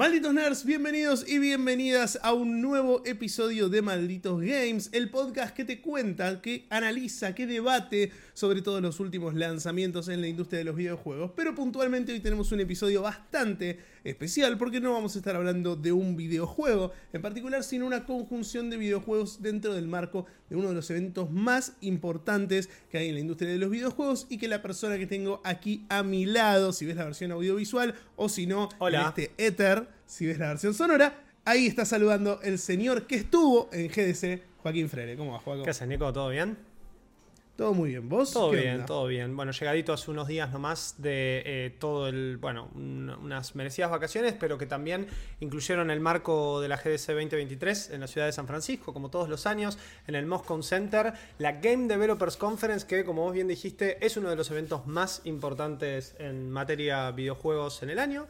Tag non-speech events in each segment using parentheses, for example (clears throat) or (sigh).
Malditos nerds, bienvenidos y bienvenidas a un nuevo episodio de Malditos Games, el podcast que te cuenta, que analiza, que debate sobre todos los últimos lanzamientos en la industria de los videojuegos. Pero puntualmente hoy tenemos un episodio bastante especial porque no vamos a estar hablando de un videojuego en particular, sino una conjunción de videojuegos dentro del marco de uno de los eventos más importantes que hay en la industria de los videojuegos y que la persona que tengo aquí a mi lado, si ves la versión audiovisual o si no, Hola. en este éter, si ves la versión sonora, ahí está saludando el señor que estuvo en GDC, Joaquín Freire. ¿Cómo va, Joaquín? ¿Qué haces, Nico? ¿Todo bien? Todo muy bien. ¿Vos? Todo bien, onda? todo bien. Bueno, llegadito hace unos días nomás de eh, todo el, bueno, un- unas merecidas vacaciones, pero que también incluyeron el marco de la GDC 2023 en la ciudad de San Francisco, como todos los años, en el Moscone Center, la Game Developers Conference, que como vos bien dijiste, es uno de los eventos más importantes en materia videojuegos en el año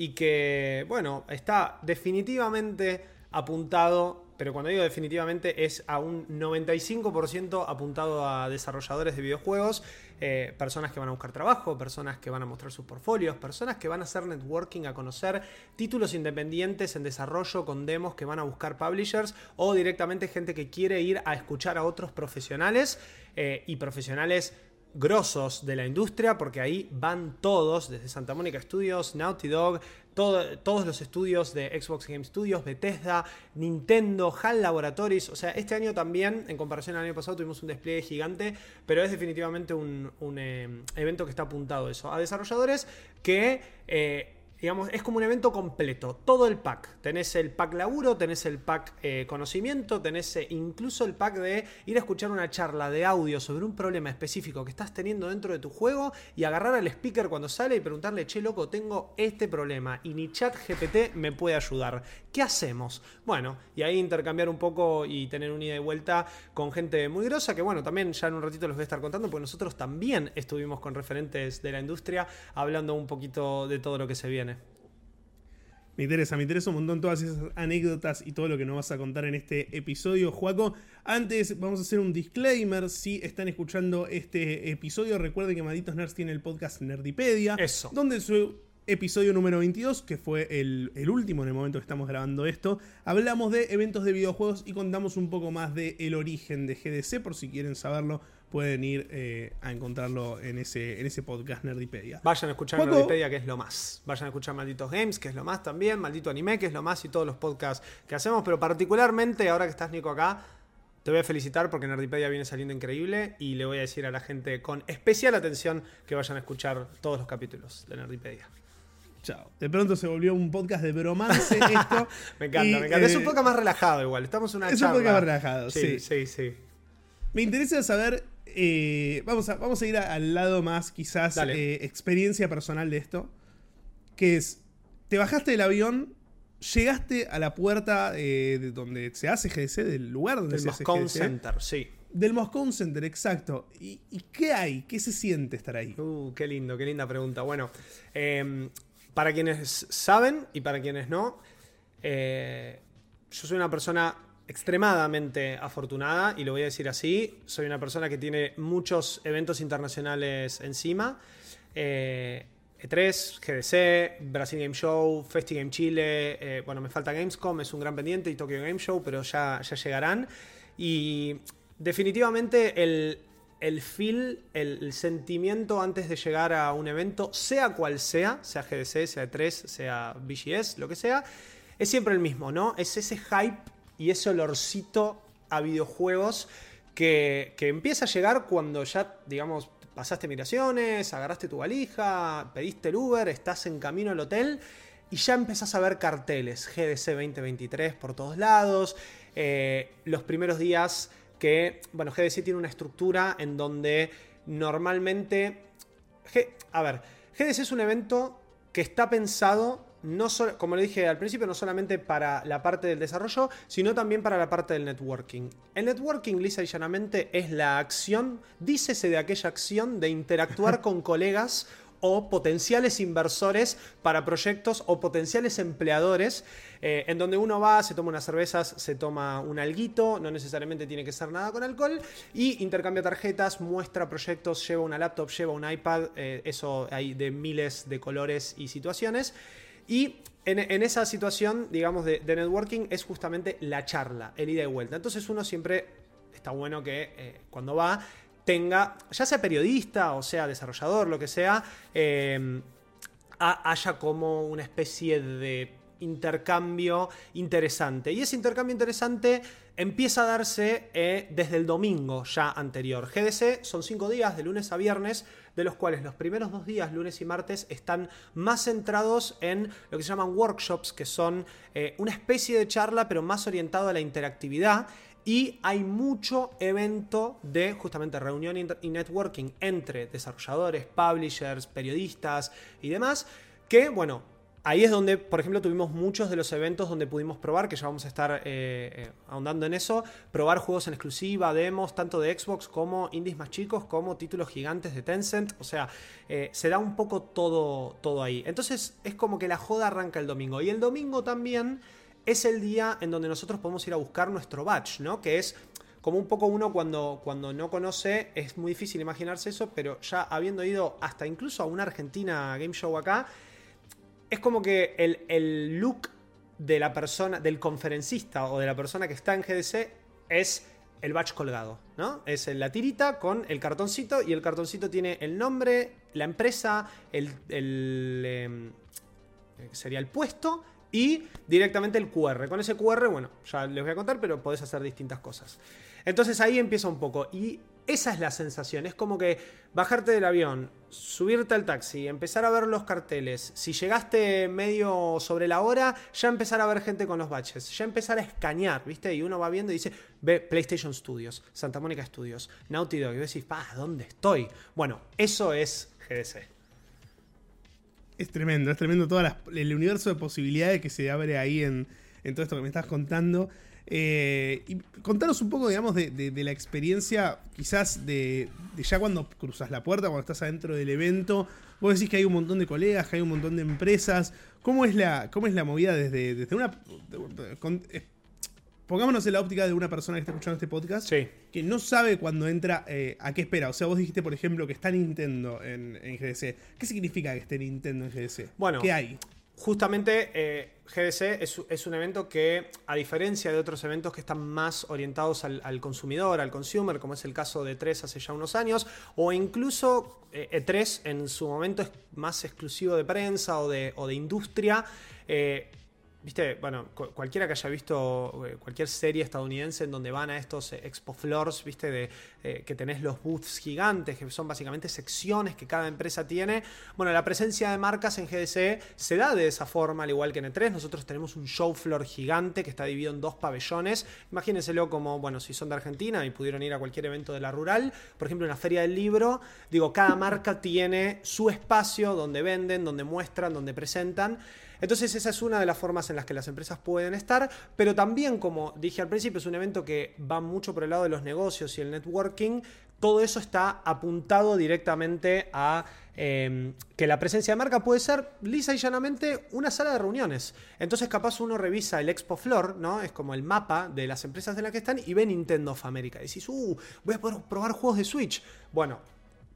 y que, bueno, está definitivamente apuntado, pero cuando digo definitivamente es a un 95% apuntado a desarrolladores de videojuegos, eh, personas que van a buscar trabajo, personas que van a mostrar sus portfolios, personas que van a hacer networking, a conocer títulos independientes en desarrollo con demos que van a buscar publishers o directamente gente que quiere ir a escuchar a otros profesionales eh, y profesionales grosos de la industria, porque ahí van todos, desde Santa Mónica Studios, Naughty Dog, todo- todos los estudios de Xbox Game Studios, Bethesda, Nintendo, HAL Laboratories. O sea, este año también, en comparación al año pasado, tuvimos un despliegue gigante, pero es definitivamente un, un, eh, evento que está apuntado a eso, a desarrolladores que... eh, Digamos, es como un evento completo, todo el pack. Tenés el pack laburo, tenés el pack eh, conocimiento, tenés eh, incluso el pack de ir a escuchar una charla de audio sobre un problema específico que estás teniendo dentro de tu juego y agarrar al speaker cuando sale y preguntarle, che loco, tengo este problema y ni chat GPT me puede ayudar. ¿Qué hacemos? Bueno, y ahí intercambiar un poco y tener un ida y vuelta con gente muy grosa, que bueno, también ya en un ratito les voy a estar contando, porque nosotros también estuvimos con referentes de la industria hablando un poquito de todo lo que se viene. Me interesa, me interesa un montón todas esas anécdotas y todo lo que nos vas a contar en este episodio, Joaco. Antes vamos a hacer un disclaimer. Si están escuchando este episodio, recuerden que Malditos Nerds tiene el podcast Nerdipedia. Eso. Donde su episodio número 22, que fue el, el último en el momento que estamos grabando esto, hablamos de eventos de videojuegos y contamos un poco más del el origen de GDC. Por si quieren saberlo, pueden ir eh, a encontrarlo en ese, en ese podcast Nerdipedia. Vayan a escuchar Juaco. Nerdipedia, que es lo más. Vayan a escuchar Malditos Games, que es lo más también. Maldito Anime, que es lo más. Y todos los podcasts que hacemos. Pero particularmente, ahora que estás, Nico, acá, te voy a felicitar porque Nerdipedia viene saliendo increíble. Y le voy a decir a la gente con especial atención que vayan a escuchar todos los capítulos de Nerdipedia. Chao. De pronto se volvió un podcast de bromance (laughs) esto. Me encanta, Y, me encanta. es eh, un podcast más relajado igual. Estamos en una es un podcast más relajado, sí. sí, sí. Me interesa saber. eh, vamos, a, vamos a ir a- al lado más, quizás, eh, experiencia personal de esto. Que es. Te bajaste del avión, llegaste a la puerta eh, de donde se hace GDC, del lugar donde El se hace Moscone GDC. Center, sí. Del Moscone Center, exacto. ¿Y, y qué hay? ¿Qué se siente estar ahí? Uh, qué lindo, qué linda pregunta. Bueno, eh, para quienes saben y para quienes no, eh, yo soy una persona extremadamente afortunada y lo voy a decir así. Soy una persona que tiene muchos eventos internacionales encima. Eh, E3, GDC, Brasil Game Show, Festi Game Chile, eh, bueno, me falta Gamescom, es un gran pendiente y Tokyo Game Show, pero ya llegarán. Y definitivamente el, el feel, el, sentimiento antes de llegar a un evento, sea cual sea, sea GDC, sea E3, sea BGS, lo que sea, es siempre el mismo, ¿no? Es ese hype y ese olorcito a videojuegos que, que empieza a llegar cuando ya, digamos, pasaste migraciones, agarraste tu valija, pediste el Uber, estás en camino al hotel y ya empezás a ver carteles, GDC 2023 por todos lados, eh, los primeros días que, bueno, GDC tiene una estructura en donde normalmente, G- a ver, GDC es un evento que está pensado, no como le dije al principio, no solamente para la parte del desarrollo, sino también para la parte del networking. El networking, lisa y llanamente, es la acción, dícese de aquella acción de interactuar (laughs) con colegas o potenciales inversores para proyectos o potenciales empleadores, eh, en donde uno va, se toma unas cervezas, se toma un alguito, no necesariamente tiene que ser nada con alcohol, y intercambia tarjetas, muestra proyectos, lleva una laptop, lleva un iPad, eh, eso hay de miles de colores y situaciones. Y en, esa situación, digamos, de, networking es justamente la charla, el ida y vuelta. Entonces uno siempre está bueno que eh, cuando va tenga, ya sea periodista o sea desarrollador, lo que sea, eh, haya como una especie de intercambio interesante. Y ese intercambio interesante empieza a darse eh, desde el domingo ya anterior. GDC son cinco días, de lunes a viernes, de los cuales los primeros dos días, lunes y martes, están más centrados en lo que se llaman workshops, que son eh, una especie de charla, pero más orientado a la interactividad. Y hay mucho evento de justamente reunión y networking entre desarrolladores, publishers, periodistas y demás, que, bueno, ahí es donde, por ejemplo, tuvimos muchos de los eventos donde pudimos probar, que ya vamos a estar eh, eh, ahondando en eso, probar juegos en exclusiva, demos, tanto de Xbox como indies más chicos, como títulos gigantes de Tencent. O sea, eh, se da un poco todo, todo ahí. Entonces es como que la joda arranca el domingo. Y el domingo también es el día en donde nosotros podemos ir a buscar nuestro batch, ¿no? Que es como un poco uno cuando, cuando no conoce, es muy difícil imaginarse eso, pero ya habiendo ido hasta incluso a una Argentina Game Show acá, es como que el, look de la persona, del conferencista o de la persona que está en GDC es el batch colgado, ¿no? Es la tirita con el cartoncito y el cartoncito tiene el nombre, la empresa, el, em, sería el puesto y directamente el QR. Con ese QR, bueno, ya les voy a contar, pero podés hacer distintas cosas. Entonces ahí empieza un poco. Y esa es la sensación. Es como que bajarte del avión, subirte al taxi, empezar a ver los carteles. Si llegaste medio sobre la hora, ya empezar a ver gente con los baches. Ya empezar a escanear, ¿viste? Y uno va viendo y dice, ve PlayStation Studios, Santa Mónica Studios, Naughty Dog. Y decís, pa, ¿dónde estoy? Bueno, eso es GDC. Es tremendo, es tremendo todo el universo de posibilidades que se abre ahí en, en todo esto que me estás contando. Eh, y contanos un poco, digamos, de, la experiencia, quizás de, ya cuando cruzas la puerta, cuando estás adentro del evento. Vos decís que hay un montón de colegas, que hay un montón de empresas. ¿Cómo es la, cómo es la movida desde, desde una. Eh, pongámonos en la óptica de una persona que está escuchando este podcast que no sabe cuando entra eh, a qué espera. O sea, vos dijiste, por ejemplo, que está Nintendo en, en GDC. ¿Qué significa que esté Nintendo en GDC? Bueno, ¿qué hay? Justamente eh, GDC es, un evento que, a diferencia de otros eventos que están más orientados al, consumidor, al consumer, como es el caso de 3 hace ya unos años, o incluso E3 e en su momento es más exclusivo de prensa o de, o de industria, eh, Viste, bueno, cualquiera que haya visto eh, cualquier serie estadounidense en donde van a estos eh, expo floors, viste, de eh, que tenés los booths gigantes, que son básicamente secciones que cada empresa tiene. Bueno, la presencia de marcas en GDC se da de esa forma, al igual que en E3. Nosotros tenemos un show floor gigante que está dividido en dos pabellones. Imagínenselo como, bueno, si son de Argentina y pudieron ir a cualquier evento de la rural, por ejemplo, en la feria del libro, digo, cada marca tiene su espacio donde venden, donde muestran, donde presentan. Entonces esa es una de las formas en las que las empresas pueden estar, pero también, como dije al principio, es un evento que va mucho por el lado de los negocios y el networking. Todo eso está apuntado directamente a em, que la presencia de marca puede ser lisa y llanamente una sala de reuniones. Entonces capaz uno revisa el Expo Floor, ¿no? Es como el mapa de las empresas en las que están y ve Nintendo of America. Y decís, uh, voy a poder probar juegos de Switch. Bueno,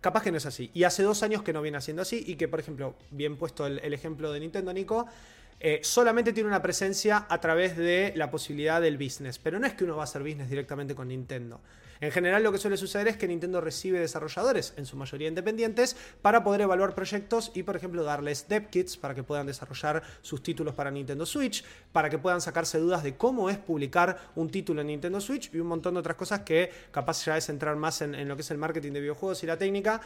Capaz que no es así. Y hace dos años que no viene haciendo así y que, por ejemplo, bien puesto el, ejemplo de Nintendo, Nico, eh, solamente tiene una presencia a través de la posibilidad del business. Pero no es que uno va a hacer business directamente con Nintendo. En general lo que suele suceder es que Nintendo recibe desarrolladores, en su mayoría independientes, para poder evaluar proyectos y, por ejemplo, darles dev kits para que puedan desarrollar sus títulos para Nintendo Switch, para que puedan sacarse dudas de cómo es publicar un título en Nintendo Switch y un montón de otras cosas que capaz ya es entrar más en, en lo que es el marketing de videojuegos y la técnica,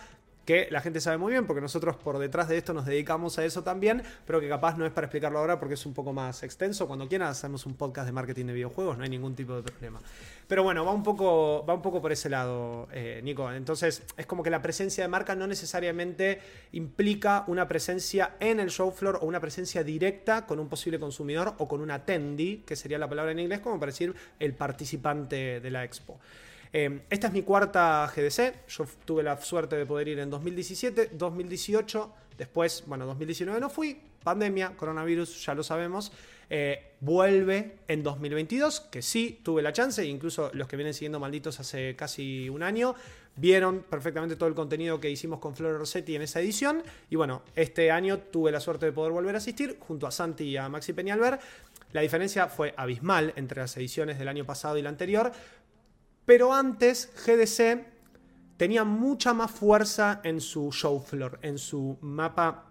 que la gente sabe muy bien, porque nosotros por detrás de esto nos dedicamos a eso también, pero que capaz no es para explicarlo ahora porque es un poco más extenso. Cuando quieran hacemos un podcast de marketing de videojuegos, no hay ningún tipo de problema. Pero bueno, va un poco, va un poco por ese lado, eh, Nico. Entonces, es como que la presencia de marca no necesariamente implica una presencia en el show floor o una presencia directa con un posible consumidor o con un attendee, que sería la palabra en inglés, como para decir el participante de la expo. Eh, esta es mi cuarta GDC. Yo tuve la suerte de poder ir en 2017, 2018. Después, bueno, 2019 no fui. Pandemia, coronavirus, ya lo sabemos. Eh, vuelve en 2022, que sí tuve la chance, incluso los que vienen siguiendo malditos hace casi un año, vieron perfectamente todo el contenido que hicimos con Flor Rossetti en esa edición. Y bueno, este año tuve la suerte de poder volver a asistir junto a Santi y a Maxi Peñalver. La diferencia fue abismal entre las ediciones del año pasado y la anterior, pero antes GDC tenía mucha más fuerza en su show floor, en su mapa,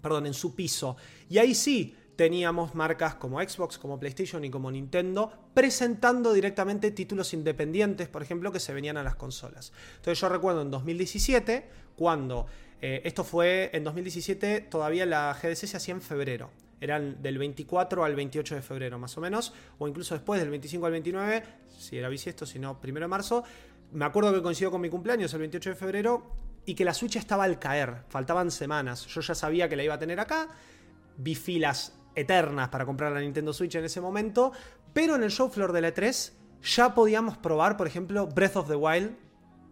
perdón, en su piso. Y ahí sí, teníamos marcas como Xbox, como PlayStation y como Nintendo presentando directamente títulos independientes, por ejemplo, que se venían a las consolas. Entonces yo recuerdo en 2017, cuando eh, esto fue en 2017, todavía la GDC se hacía en febrero. Eran del 24 al 28 de febrero, más o menos, o incluso después del 25 al 29, si era bisiesto, si no, primero de marzo. Me acuerdo que coincidió con mi cumpleaños el 28 de febrero y que la Switch estaba al caer, faltaban semanas. Yo ya sabía que la iba a tener acá, vi filas eternas para comprar la Nintendo Switch en ese momento, pero en el show floor de la E3 ya podíamos probar, por ejemplo, Breath of the Wild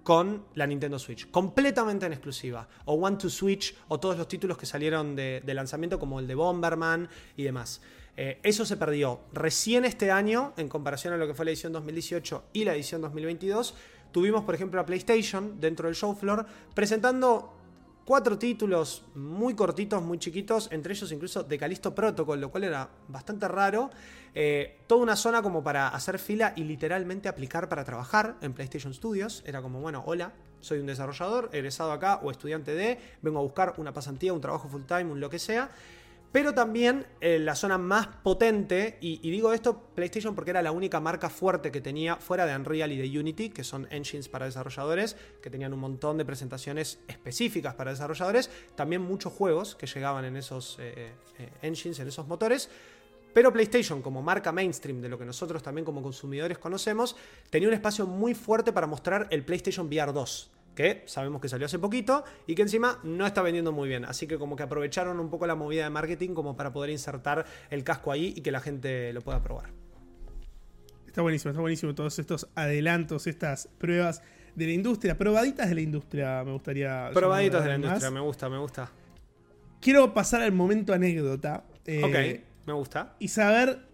con la Nintendo Switch, completamente en exclusiva, o One to Switch, o todos los títulos que salieron de, lanzamiento, como el de Bomberman y demás. Eh, eso se perdió recién este año, en comparación a lo que fue la edición 2018 y la edición 2022. Tuvimos, por ejemplo, a PlayStation dentro del show floor presentando cuatro títulos muy cortitos, muy chiquitos, entre ellos incluso de Calisto Protocol, lo cual era bastante raro. Eh, toda una zona como para hacer fila y literalmente aplicar para trabajar en PlayStation Studios. Era como, bueno, hola, soy un desarrollador, egresado acá o estudiante de, vengo a buscar una pasantía, un trabajo full time, un lo que sea. Pero también eh, la zona más potente, y, digo esto PlayStation porque era la única marca fuerte que tenía fuera de Unreal y de Unity, que son engines para desarrolladores, que tenían un montón de presentaciones específicas para desarrolladores, también muchos juegos que llegaban en esos eh, eh, engines, en esos motores. Pero PlayStation, como marca mainstream de lo que nosotros también como consumidores conocemos, tenía un espacio muy fuerte para mostrar el PlayStation VR 2 que sabemos que salió hace poquito y que encima no está vendiendo muy bien. Así que como que aprovecharon un poco la movida de marketing como para poder insertar el casco ahí y que la gente lo pueda probar. Está buenísimo, está buenísimo todos estos adelantos, estas pruebas de la industria, probaditas de la industria, me gustaría. Probaditas de la industria, me gusta, me gusta. Quiero pasar al momento anécdota. Eh, ok, me gusta. Y saber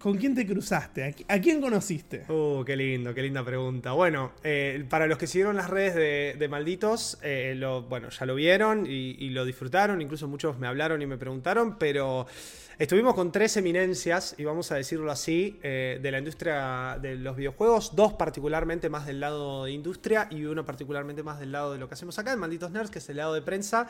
¿Con quién te cruzaste? ¿A quién conociste? Uh, qué lindo, qué linda pregunta. Bueno, eh, para los que siguieron las redes de, Malditos, eh, lo, bueno, ya lo vieron y, lo disfrutaron. Incluso muchos me hablaron y me preguntaron, pero estuvimos con tres eminencias, y vamos a decirlo así, eh, de la industria de los videojuegos. Dos particularmente más del lado de industria y uno particularmente más del lado de lo que hacemos acá en Malditos Nerds, que es el lado de prensa.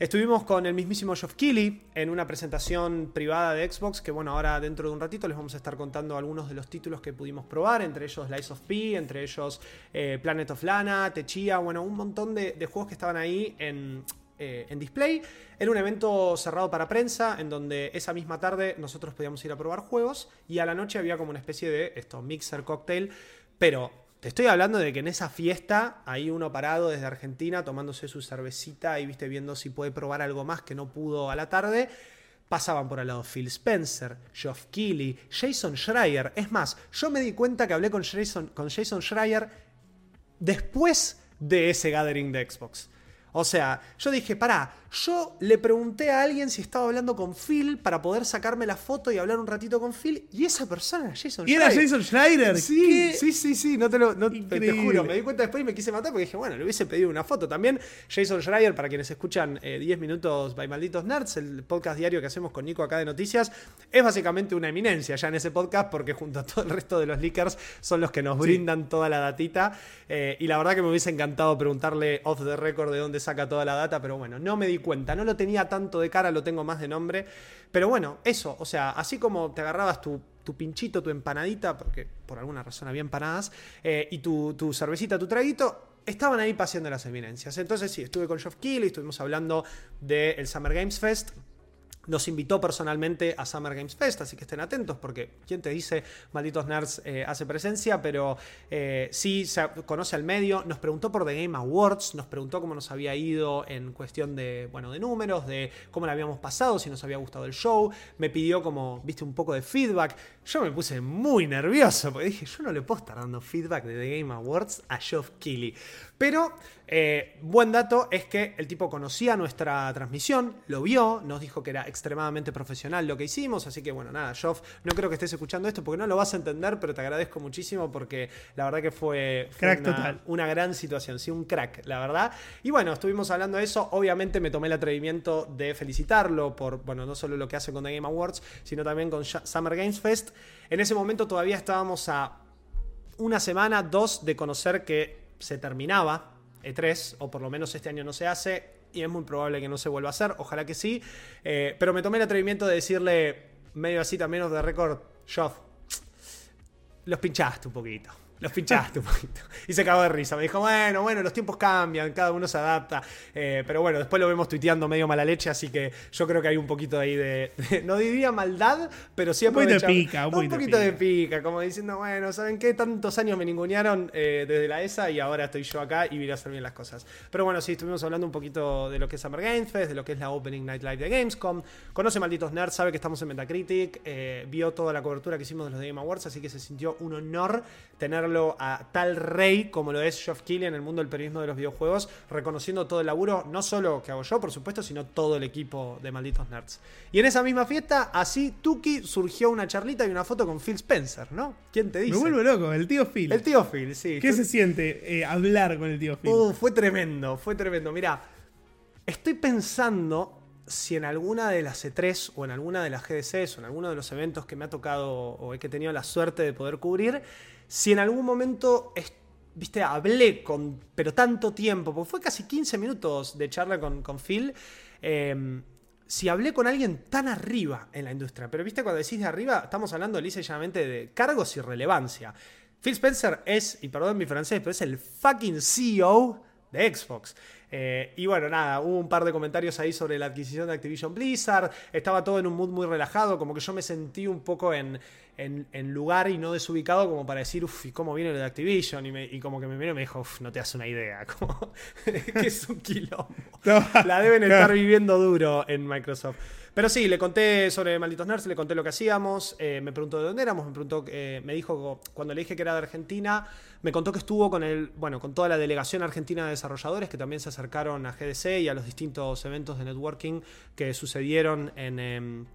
Estuvimos con el mismísimo Geoff Keighley en una presentación privada de Xbox, que bueno, ahora dentro de un ratito les vamos a estar contando algunos de los títulos que pudimos probar, entre ellos Lies of P, entre ellos eh, Planet of Lana, Techia, bueno, un montón de, juegos que estaban ahí en, eh, en display. Era un evento cerrado para prensa en donde esa misma tarde nosotros podíamos ir a probar juegos y a la noche había como una especie de esto, mixer cocktail, pero te estoy hablando de que en esa fiesta, hay uno parado desde Argentina tomándose su cervecita y viste viendo si puede probar algo más que no pudo a la tarde. Pasaban por al lado Phil Spencer, Geoff Keighley, Jason Schreier. Es más, yo me di cuenta que hablé con Jason, con Jason Schreier después de ese gathering de Xbox. O sea, yo dije, pará, yo le pregunté a alguien si estaba hablando con Phil para poder sacarme la foto y hablar un ratito con Phil. Y esa persona era Jason ¿Y era Jason Schneider? Sí, sí, sí, sí, no te lo te, juro. Me di cuenta después y me quise matar porque dije, bueno, le hubiese pedido una foto. También Jason Schreier, para quienes escuchan 10 eh, minutos by Malditos Nerds, el podcast diario que hacemos con Nico acá de noticias, es básicamente una eminencia ya en ese podcast porque junto a todo el resto de los leakers son los que nos brindan toda la datita. Eh, y la verdad que me hubiese encantado preguntarle off the record de dónde saca toda la data, pero bueno, no me di cuenta, no lo tenía tanto de cara, lo tengo más de nombre. Pero bueno, eso, o sea, así como te agarrabas tu, pinchito, tu empanadita, porque por alguna razón había empanadas, eh, y tu, tu cervecita, tu traguito, estaban ahí paseando las eminencias. Entonces sí, estuve con Geoff Keighley, estuvimos hablando del Summer Games Fest, nos invitó personalmente a Summer Games Fest, así que estén atentos porque quién te dice, malditos nerds, eh, hace presencia, pero eh, sí se conoce al medio, nos preguntó por The Game Awards, nos preguntó cómo nos había ido en cuestión de, bueno, de números, de cómo le habíamos pasado, si nos había gustado el show, me pidió como, viste, un poco de feedback, yo me puse muy nervioso porque dije, yo no le puedo estar dando feedback de The Game Awards a Geoff Keighley, pero eh, buen dato es que el tipo conocía nuestra transmisión, lo vio, nos dijo que era extremadamente profesional lo que hicimos, así que bueno, nada, Joff, no creo que estés escuchando esto porque no lo vas a entender, pero te agradezco muchísimo porque la verdad que fue, una, gran situación, sí, un crack, la verdad. Y bueno, estuvimos hablando de eso, obviamente me tomé el atrevimiento de felicitarlo por, bueno, no solo lo que hace con The Game Awards, sino también con Summer Games Fest. En ese momento todavía estábamos a una semana, dos de conocer que se terminaba e3, o por lo menos este año no se hace, y es muy probable que no se vuelva a hacer, ojalá que sí. Eh, pero me tomé el atrevimiento de decirle, medio así también de récord, Joff, los pinchaste un poquito los pinchaste un poquito. (laughs) Y se cagó de risa. Me dijo, bueno, bueno, los tiempos cambian, cada uno se adapta. Eh, pero bueno, después lo vemos tuiteando medio mala leche, así que yo creo que hay un poquito ahí de, no diría maldad, pero sí un poquito de pica. Un, poquito de pica, como diciendo, bueno, ¿saben qué? Tantos años me ningunearon eh, desde la ESA y ahora estoy yo acá y voy a hacer bien las cosas. Pero bueno, sí, estuvimos hablando un poquito de lo que es Summer Games Fest, de lo que es la Opening Night Live de Gamescom. Conoce Malditos Nerds, sabe que estamos en Metacritic, eh, vio toda la cobertura que hicimos de los Game Awards, así que se sintió un honor tenerlo a tal rey como lo es Geoff Keighley en el mundo del periodismo de los videojuegos, reconociendo todo el laburo, no solo que hago yo, por supuesto, sino todo el equipo de Malditos Nerds. Y en esa misma fiesta, así, Tuki, surgió una charlita y una foto con Phil Spencer, ¿no? ¿Quién te dice? Me vuelvo loco, el tío Phil. El tío Phil, sí. ¿Qué se siente eh, hablar con el tío Phil? Uh, fue tremendo, fue tremendo. Mira, estoy pensando si en alguna de las E3 o en alguna de las GDCs o en alguno de los eventos que me ha tocado o que he tenido la suerte de poder cubrir, si en algún momento, viste, hablé con, pero tanto tiempo, porque fue casi 15 minutos de charla con, Phil, em, si hablé con alguien tan arriba en la industria, pero viste, cuando decís de arriba, estamos hablando lisa y de cargos y relevancia. Phil Spencer es, y perdón mi francés, pero es el fucking CEO de Xbox. Eh, y bueno, nada, hubo un par de comentarios ahí sobre la adquisición de Activision Blizzard. Estaba todo en un mood muy relajado, como que yo me sentí un poco en, en, lugar y no desubicado como para decir, uff, ¿y cómo viene lo de Activision? Y, como que me miró y me dijo, uff, no te das una idea, (laughs) como que es un quilombo. (laughs) La deben estar viviendo duro en Microsoft. Pero sí, le conté sobre Malditos Nerds, le conté lo que hacíamos, eh, me preguntó de dónde éramos, me preguntó, eh, me dijo, cuando le dije que era de Argentina, me contó que estuvo con el, bueno, con toda la delegación argentina de desarrolladores que también se acercaron a GDC y a los distintos eventos de networking que sucedieron en... Em,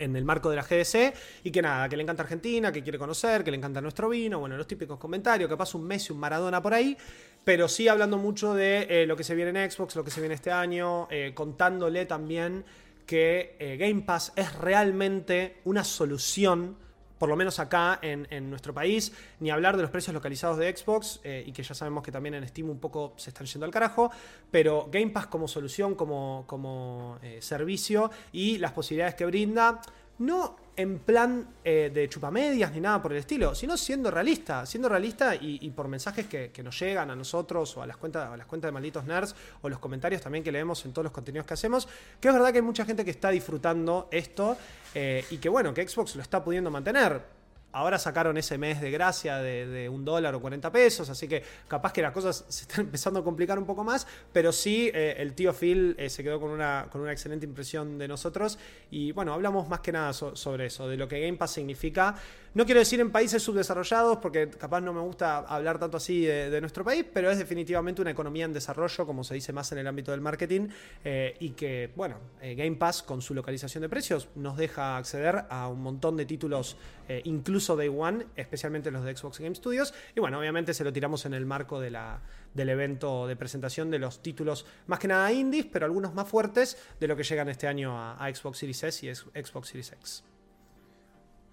en el marco de la GDC y que nada, que le encanta Argentina, que quiere conocer, que le encanta nuestro vino, bueno, los típicos comentarios, que pasa un Messi, un Maradona por ahí, pero sí hablando mucho de eh, lo que se viene en Xbox, lo que se viene este año, eh, contándole también que eh, Game Pass es realmente una solución por lo menos acá en, nuestro país, ni hablar de los precios localizados de Xbox, y que ya sabemos que también en Steam un poco se están yendo al carajo, pero Game Pass como solución, como, como servicio y las posibilidades que brinda, no en plan eh, de chupamedias ni nada por el estilo, sino siendo realista, siendo realista y, por mensajes que, nos llegan a nosotros o a las cuentas, a las cuentas de malditos nerds o los comentarios también que leemos en todos los contenidos que hacemos, que es verdad que hay mucha gente que está disfrutando esto eh, y que bueno, que Xbox lo está pudiendo mantener. Ahora sacaron ese mes de gracia de, un dólar o 40 pesos, así que capaz que las cosas se están empezando a complicar un poco más, pero sí eh, el tío Phil eh, se quedó con una, con una excelente impresión de nosotros. Y bueno, hablamos más que nada sobre eso, de lo que Game Pass significa no quiero decir en países subdesarrollados, porque capaz no me gusta hablar tanto así de, nuestro país, pero es definitivamente una economía en desarrollo, como se dice más en el ámbito del marketing, eh, y que, bueno, eh, Game Pass con su localización de precios nos deja acceder a un montón de títulos, eh, incluso Day One, especialmente los de Xbox Game Studios, y bueno, obviamente se lo tiramos en el marco del evento de presentación de los títulos, más que nada indies, pero algunos más fuertes de lo que llegan este año a, a Xbox Series S y Xbox Series X.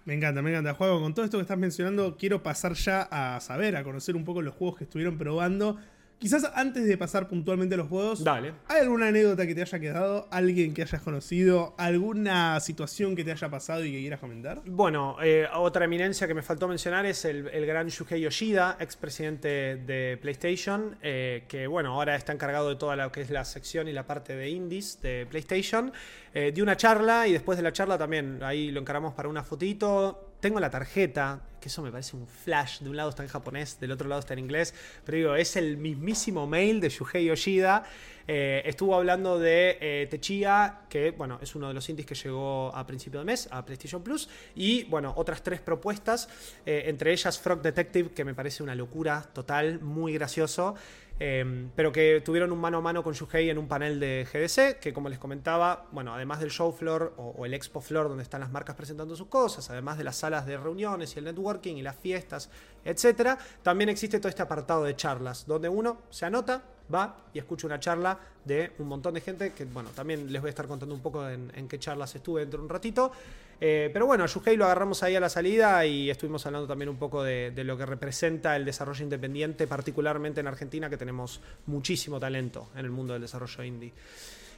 Me encanta, me encanta. Juego, con todo esto que estás mencionando, quiero pasar ya a saber, a conocer un poco los juegos que estuvieron probando. Quizás antes de pasar puntualmente a los juegos, Dale. ¿hay alguna anécdota que te haya quedado? ¿Alguien que hayas conocido? ¿Alguna situación que te haya pasado y que quieras comentar? Bueno, eh, otra eminencia que me faltó mencionar es el, el gran Shuhei Yoshida, expresidente de PlayStation, eh, que bueno, ahora está encargado de toda lo que es la sección y la parte de indies de PlayStation. Eh, dio una charla y después de la charla también, ahí lo encaramos para una fotito. Tengo la tarjeta, que eso me parece un flash. De un lado está en japonés, del otro lado está en inglés. Pero digo, es el mismísimo mail de Shuhei Yoshida. Eh, estuvo hablando de eh, Techiya, que bueno, es uno de los indies que llegó a principio de mes a PlayStation Plus. Y bueno, otras tres propuestas, eh, entre ellas Frog Detective, que me parece una locura total, muy gracioso. Eh, pero que tuvieron un mano a mano con Shuhei en un panel de GDC, que como les comentaba, bueno, además del show floor o, o el expo floor donde están las marcas presentando sus cosas, además de las salas de reuniones y el networking y las fiestas, etcétera, también existe todo este apartado de charlas, donde uno se anota, va y escucha una charla de un montón de gente, que bueno, también les voy a estar contando un poco en, qué charlas estuve dentro de un ratito. Eh, pero bueno, a Shuhei lo agarramos ahí a la salida y estuvimos hablando también un poco de, lo que representa el desarrollo independiente, particularmente en Argentina, que tenemos muchísimo talento en el mundo del desarrollo indie.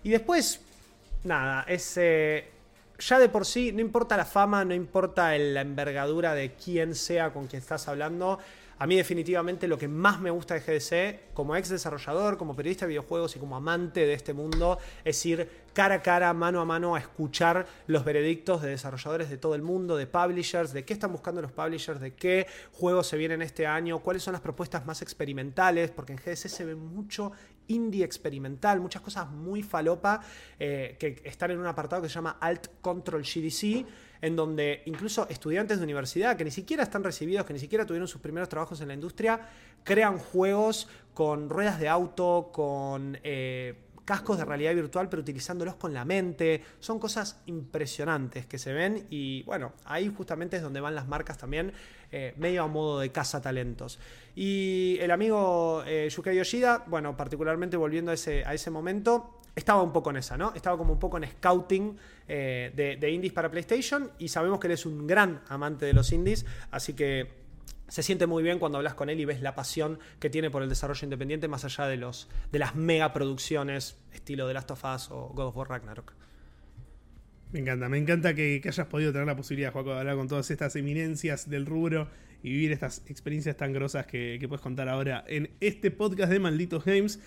Y después, nada, es... Eh, ya de por sí, no importa la fama, no importa la envergadura de quién sea con quien estás hablando, a mí definitivamente lo que más me gusta de GDC, como ex desarrollador, como periodista de videojuegos y como amante de este mundo, es ir cara a cara, mano a mano, a escuchar los veredictos de desarrolladores de todo el mundo, de publishers, de qué están buscando los publishers, de qué juegos se vienen este año, cuáles son las propuestas más experimentales, porque en GDC se ve mucho indie experimental, muchas cosas muy falopa eh, que están en un apartado que se llama Alt Control GDC en donde incluso estudiantes de universidad que ni siquiera están recibidos, que ni siquiera tuvieron sus primeros trabajos en la industria, crean juegos con ruedas de auto, con eh, cascos de realidad virtual, pero utilizándolos con la mente. Son cosas impresionantes que se ven y bueno, ahí justamente es donde van las marcas también, eh, medio a modo de caza talentos. Y el amigo eh, Yoshida, bueno, particularmente volviendo a ese, momento, estaba un poco en esa, ¿no? Estaba como un poco en scouting eh, de, indies para PlayStation y sabemos que él es un gran amante de los indies, así que se siente muy bien cuando hablas con él y ves la pasión que tiene por el desarrollo independiente más allá de, los, de las mega producciones estilo The Last of Us o God of War Ragnarok. Me encanta, me encanta que, que hayas podido tener la posibilidad, Juaco, de hablar con todas estas eminencias del rubro y vivir estas experiencias tan grosas que, que puedes contar ahora en este podcast de Malditos Games.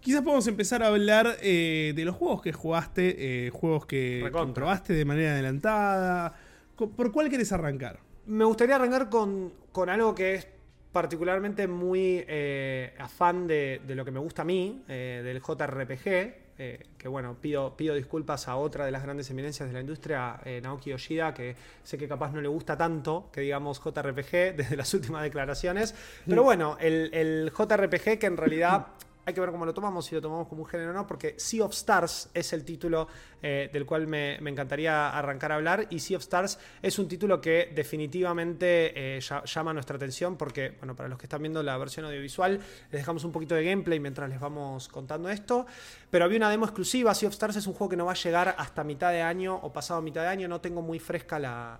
Quizás podemos empezar a hablar eh, de los juegos que jugaste, eh, juegos que comprobaste de manera adelantada. ¿Por cuál querés arrancar? Me gustaría arrancar con, con algo que es particularmente muy eh, afán de, de, lo que me gusta a mí, eh, del JRPG. Eh, que bueno, pido, pido disculpas a otra de las grandes eminencias de la industria, Naoki Yoshida, que sé que capaz no le gusta tanto que digamos JRPG (laughs) desde las últimas declaraciones. Pero bueno, el, el JRPG que en realidad (laughs) hay que ver cómo lo tomamos, si lo tomamos como un género o no, porque Sea of Stars es el título eh, del cual me, encantaría arrancar a hablar. Y Sea of Stars es un título que definitivamente eh, llama nuestra atención, porque, bueno, para los que están viendo la versión audiovisual, les dejamos un poquito de gameplay mientras les vamos contando esto. Pero había una demo exclusiva. Sea of Stars es un juego que no va a llegar hasta mitad de año o pasado mitad de año. No tengo muy fresca la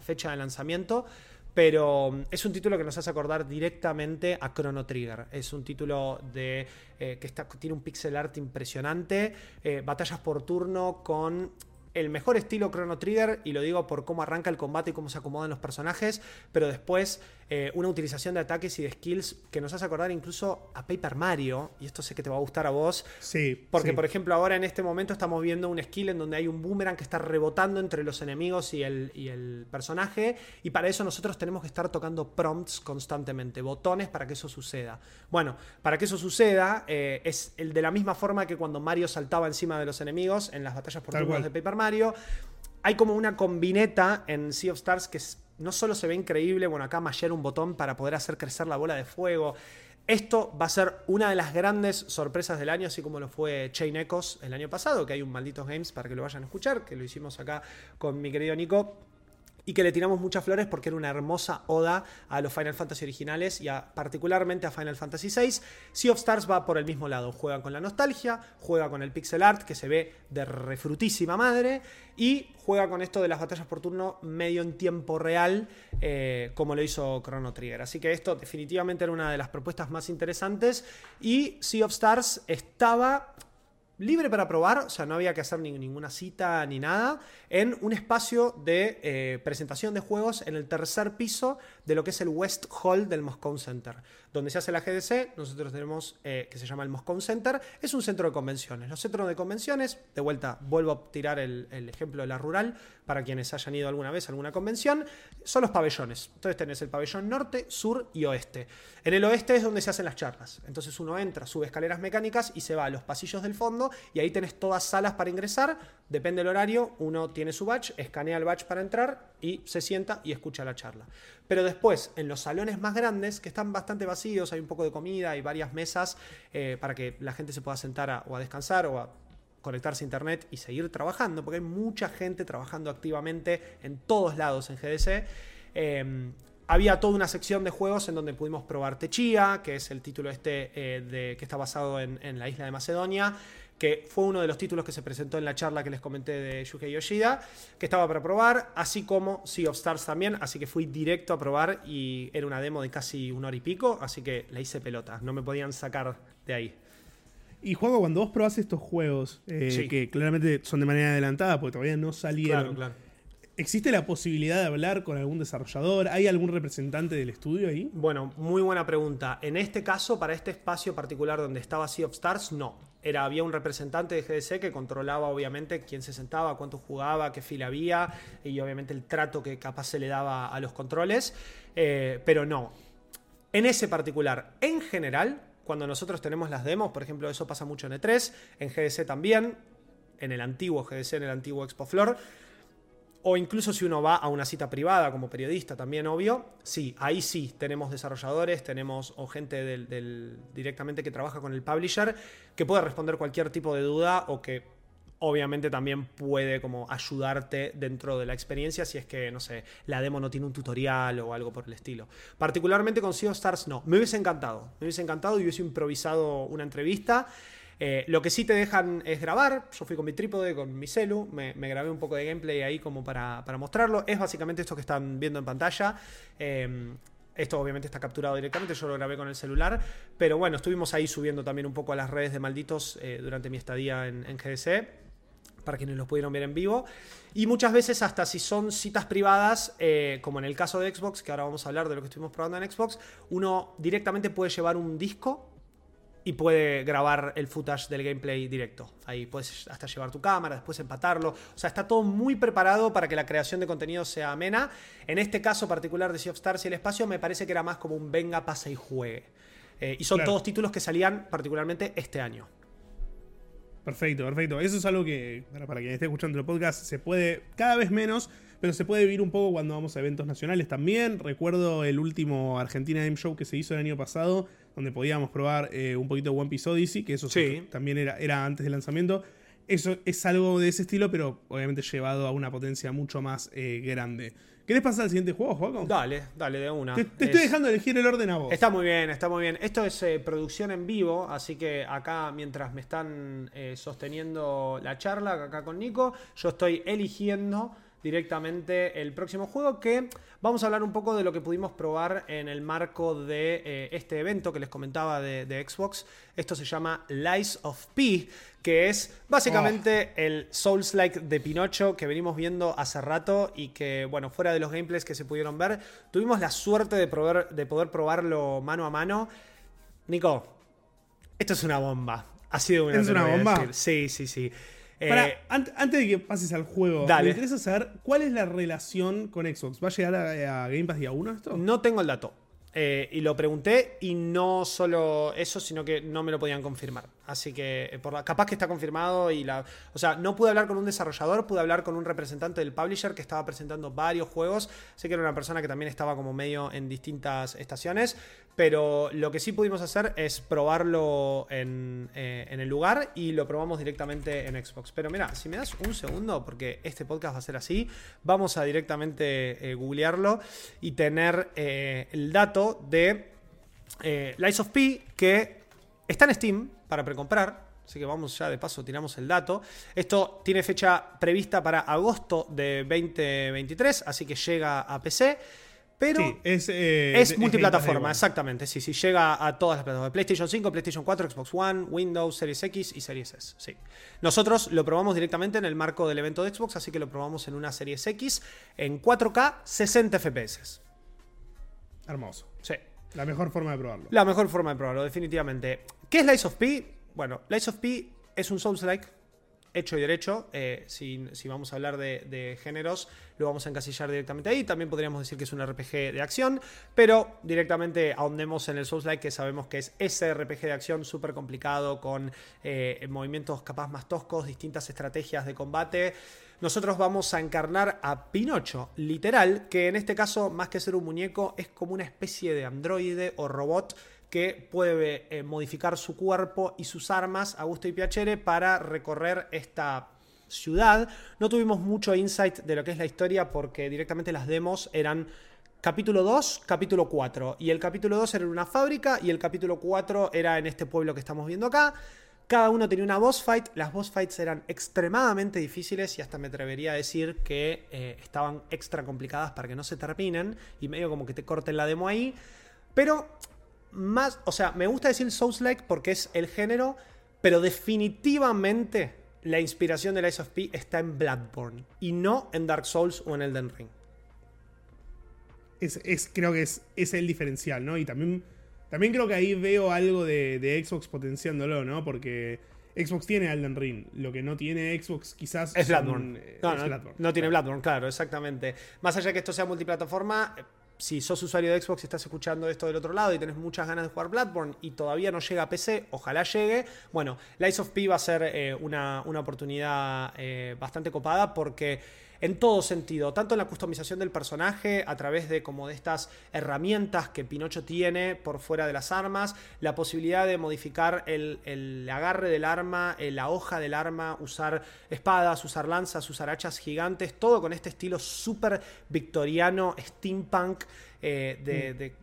fecha de lanzamiento pero mm, es un título que nos hace acordar directamente a Chrono Trigger. Es un título de, eh, que tiene un pixel art impresionante, eh, batallas por turno con el mejor estilo Chrono Trigger, y lo digo por cómo arranca el combate y cómo se acomodan los personajes, pero después eh, una utilización de ataques y de skills que nos hace acordar incluso a Paper Mario, y esto sé que te va a gustar a vos. Sí. Porque, sí. por ejemplo, ahora en este momento estamos viendo un skill en donde hay un boomerang que está rebotando entre los enemigos y el, y el personaje, y para eso nosotros tenemos que estar tocando prompts constantemente, botones para que eso suceda. Bueno, para que eso suceda, eh, es el de la misma forma que cuando Mario saltaba encima de los enemigos en las batallas por turnos de Paper Mario. Hay como una combineta en Sea of Stars que no solo se ve increíble, bueno, acá mashear un botón para poder hacer crecer la bola de fuego. Esto va a ser una de las grandes sorpresas del año, así como lo fue Chain Echoes el año pasado, que hay un malditos games para que lo vayan a escuchar, que lo hicimos acá con mi querido Nico y que le tiramos muchas flores porque era una hermosa oda a los Final Fantasy originales y particularmente a Final Fantasy VI. Sea of Stars va por el mismo lado, juega con la nostalgia, juega con el pixel art que se ve de refrutísima madre y juega con esto de las batallas por turno medio en tiempo real eh, como lo hizo Chrono Trigger. Así que esto definitivamente era una de las propuestas más interesantes y Sea of Stars estaba libre para probar, o sea, no había que hacer ninguna cita ni nada, en un espacio de eh, presentación de juegos en el tercer piso de lo que es el West Hall del Moscow Center donde se hace la GDC, nosotros tenemos eh, que se llama el Moscone Center, es un centro de convenciones. Los centros de convenciones, de vuelta, vuelvo a tirar el, ejemplo de la rural, para quienes hayan ido alguna vez a alguna convención, son los pabellones. Entonces tenés el pabellón norte, sur y oeste. En el oeste es donde se hacen las charlas. Entonces uno entra, sube escaleras mecánicas y se va a los pasillos del fondo y ahí tenés todas salas para ingresar. Depende del horario, uno tiene su badge, escanea el badge para entrar y se sienta y escucha la charla. Pero después, en los salones más grandes, que están bastante vacíos, hay un poco de comida, hay varias mesas eh, para que la gente se pueda sentar o a descansar o a conectarse a internet y seguir trabajando, porque hay mucha gente trabajando activamente en todos lados en GDC. Em, había toda una sección de juegos en donde pudimos probar Techia, que es el título este eh, de, que está basado en, en la isla de Macedonia que fue uno de los títulos que se presentó en la charla que les comenté de Yuhei Yoshida, que estaba para probar, así como Sea of Stars también, así que fui directo a probar y era una demo de casi una hora y pico, así que la hice pelota, no me podían sacar de ahí. Y juego, cuando vos probás estos juegos, eh, que claramente son de manera adelantada, porque todavía no salieron, ¿existe la posibilidad de hablar con algún desarrollador? ¿Hay algún representante del estudio ahí? Bueno, muy buena pregunta. En este caso, para este espacio particular donde estaba Sea of Stars, no era, había un representante de GDC que controlaba obviamente quién se sentaba, cuánto jugaba, qué fila había y obviamente el trato que capaz se le daba a los controles, eh, pero no. En ese particular, en general, cuando nosotros tenemos las demos, por ejemplo, eso pasa mucho en E3, en GDC también, en el antiguo GDC, en el antiguo Expo Floor, o incluso si uno va a una cita privada como periodista, también obvio, sí, ahí sí tenemos desarrolladores, tenemos o gente del, directamente que trabaja con el publisher que puede responder cualquier tipo de duda o que obviamente también puede como ayudarte dentro de la experiencia si es que, no sé, la demo no tiene un tutorial o algo por el estilo. Particularmente con of Stars no, me hubiese encantado, me hubiese encantado y hubiese improvisado una entrevista. Eh, lo que sí te dejan es grabar. Yo fui con mi trípode, con mi celu, me, grabé un poco de gameplay ahí como para, mostrarlo. Es básicamente esto que están viendo en pantalla. Eh, esto obviamente está capturado directamente, yo lo grabé con el celular, pero bueno, estuvimos ahí subiendo también un poco a las redes de malditos eh, durante mi estadía en, GDC, para quienes los pudieron ver en vivo. Y muchas veces hasta si son citas privadas, como en el caso de Xbox, que ahora vamos a hablar de lo que estuvimos probando en Xbox, uno directamente puede llevar un disco y puede grabar el footage del gameplay directo. Ahí puedes hasta llevar tu cámara, después empatarlo. O sea, está todo muy preparado para que la creación de contenido sea amena. En este caso particular de Sea of Stars y el espacio, me parece que era más como un venga, pase y juegue. Eh, y son todos títulos que salían particularmente este año. Perfecto, perfecto. Eso es algo que, para quien esté escuchando el podcast, se puede cada vez menos, pero se puede vivir un poco cuando vamos a eventos nacionales también. Recuerdo el último Argentina Game Show que se hizo el año pasado, donde podíamos probar eh, un poquito de One Piece Odyssey, que eso también era, era antes del lanzamiento. Eso es algo de ese estilo, pero obviamente llevado a una potencia mucho más eh, grande. ¿Querés pasar al siguiente juego, Juaco? Dale, dale, de una. Te, estoy dejando elegir el orden a vos. Está muy bien, está muy bien. Esto es eh, producción en vivo, así que acá, mientras me están sosteniendo la charla, acá con Nico, yo estoy eligiendo directamente el próximo juego que vamos a hablar un poco de lo que pudimos probar en el marco de eh, este evento que les comentaba de, Xbox. Esto se llama Lies of P, que es básicamente oh. el Souls-like de Pinocho que venimos viendo hace rato y que, bueno, fuera de los gameplays que se pudieron ver, tuvimos la suerte de, probar, de poder probarlo mano a mano. Nico, esto es una bomba. Ha sido una, ¿Es una bomba. Sí, sí, sí. Eh, antes de que pases al juego, me interesa saber cuál es la relación con Xbox. ¿Va a llegar a, Game Pass día 1 esto? No tengo el dato. Eh, y lo pregunté y no solo eso, sino que no me lo podían confirmar. Así que eh, por la, capaz que está confirmado y la. O sea, no pude hablar con un desarrollador, pude hablar con un representante del publisher que estaba presentando varios juegos. Sé que era una persona que también estaba como medio en distintas estaciones. Pero lo que sí pudimos hacer es probarlo en, eh, en el lugar y lo probamos directamente en Xbox. Pero mira, si me das un segundo, porque este podcast va a ser así, vamos a directamente eh, googlearlo y tener el dato de Lies of P que está en Steam para precomprar. Así que vamos ya de paso, tiramos el dato. Esto tiene fecha prevista para agosto de 2023, así que llega a PC. Pero es, eh, es multiplataforma, exactamente. Sí, sí, llega a todas las plataformas. PlayStation 5, PlayStation 4, Xbox One, Windows, Series X y Series S. Sí. Nosotros lo probamos directamente en el marco del evento de Xbox, así que lo probamos en una Series X en 4K 60 FPS. Hermoso. Sí. La mejor forma de probarlo. La mejor forma de probarlo, definitivamente. ¿Qué es Lies of P? Bueno, Lies of P es un Souls-like hecho y derecho. Eh, si, vamos a hablar de, géneros, lo vamos a encasillar directamente ahí. También podríamos decir que es un RPG de acción, pero directamente ahondemos en el Souls-like, que sabemos que es ese RPG de acción súper complicado, con eh, movimientos capaz más toscos, distintas estrategias de combate nosotros vamos a encarnar a Pinocho, literal, que en este caso, más que ser un muñeco, es como una especie de androide o robot que puede eh, modificar su cuerpo y sus armas a gusto y piacere para recorrer esta ciudad. No tuvimos mucho insight de lo que es la historia porque directamente las demos eran capítulo 2, capítulo 4. Y el capítulo 2 era en una fábrica y el capítulo 4 era en este pueblo que estamos viendo acá. Cada uno tenía una boss fight. Las boss fights eran extremadamente difíciles y hasta me atrevería a decir que eh, estaban extra complicadas para que no se terminen y medio como que te corten la demo ahí. Pero más, o sea, me gusta decir Souls-like porque es el género, pero definitivamente la inspiración de Lies of P está en Bloodborne y no en Dark Souls o en Elden Ring. Es, creo que es, es el diferencial, ¿no? Y también también creo que ahí veo algo de, Xbox potenciándolo, ¿no? Porque Xbox tiene Elden Ring. Lo que no tiene Xbox quizás es Bloodborne. Eh, no, tiene Bloodborne, claro, exactamente. Más allá de que esto sea multiplataforma, si sos usuario de Xbox y estás escuchando esto del otro lado y tenés muchas ganas de jugar Bloodborne y todavía no llega a PC, ojalá llegue. Bueno, Lies of P va a ser eh, una, oportunidad eh, bastante copada porque en todo sentido, tanto en la customización del personaje a través de como de estas herramientas que Pinocho tiene por fuera de las armas, la posibilidad de modificar el, agarre del arma, eh, la hoja del arma, usar espadas, usar lanzas, usar hachas gigantes, todo con este estilo súper victoriano, steampunk, eh, mm.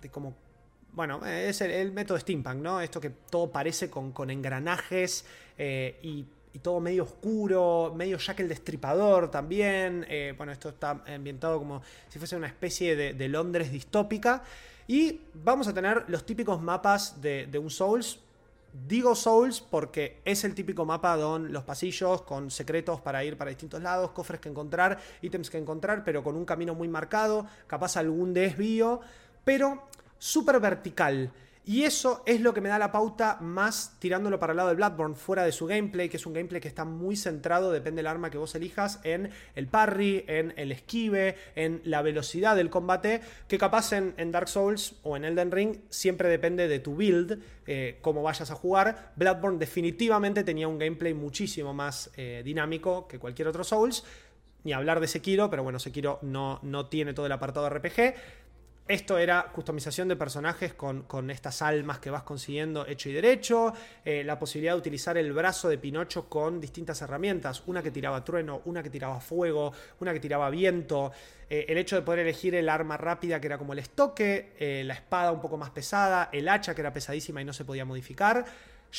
de, como bueno, es el, método steampunk, ¿no? Esto que todo parece con, con engranajes eh, y y todo medio oscuro, medio Jack el Destripador también. Eh, bueno, esto está ambientado como si fuese una especie de, Londres distópica. Y vamos a tener los típicos mapas de, un Souls. Digo Souls porque es el típico mapa don los pasillos con secretos para ir para distintos lados, cofres que encontrar, ítems que encontrar, pero con un camino muy marcado, capaz algún desvío, pero súper vertical. Y eso es lo que me da la pauta más tirándolo para el lado de Bloodborne, fuera de su gameplay, que es un gameplay que está muy centrado, depende del arma que vos elijas, en el parry, en el esquive, en la velocidad del combate, que capaz en, Dark Souls o en Elden Ring siempre depende de tu build, eh, cómo vayas a jugar. Bloodborne definitivamente tenía un gameplay muchísimo más eh, dinámico que cualquier otro Souls. Ni hablar de Sekiro, pero bueno, Sekiro no, no tiene todo el apartado RPG. Esto era customización de personajes con, estas almas que vas consiguiendo hecho y derecho, eh, la posibilidad de utilizar el brazo de Pinocho con distintas herramientas, una que tiraba trueno, una que tiraba fuego, una que tiraba viento, eh, el hecho de poder elegir el arma rápida que era como el estoque, eh, la espada un poco más pesada, el hacha que era pesadísima y no se podía modificar,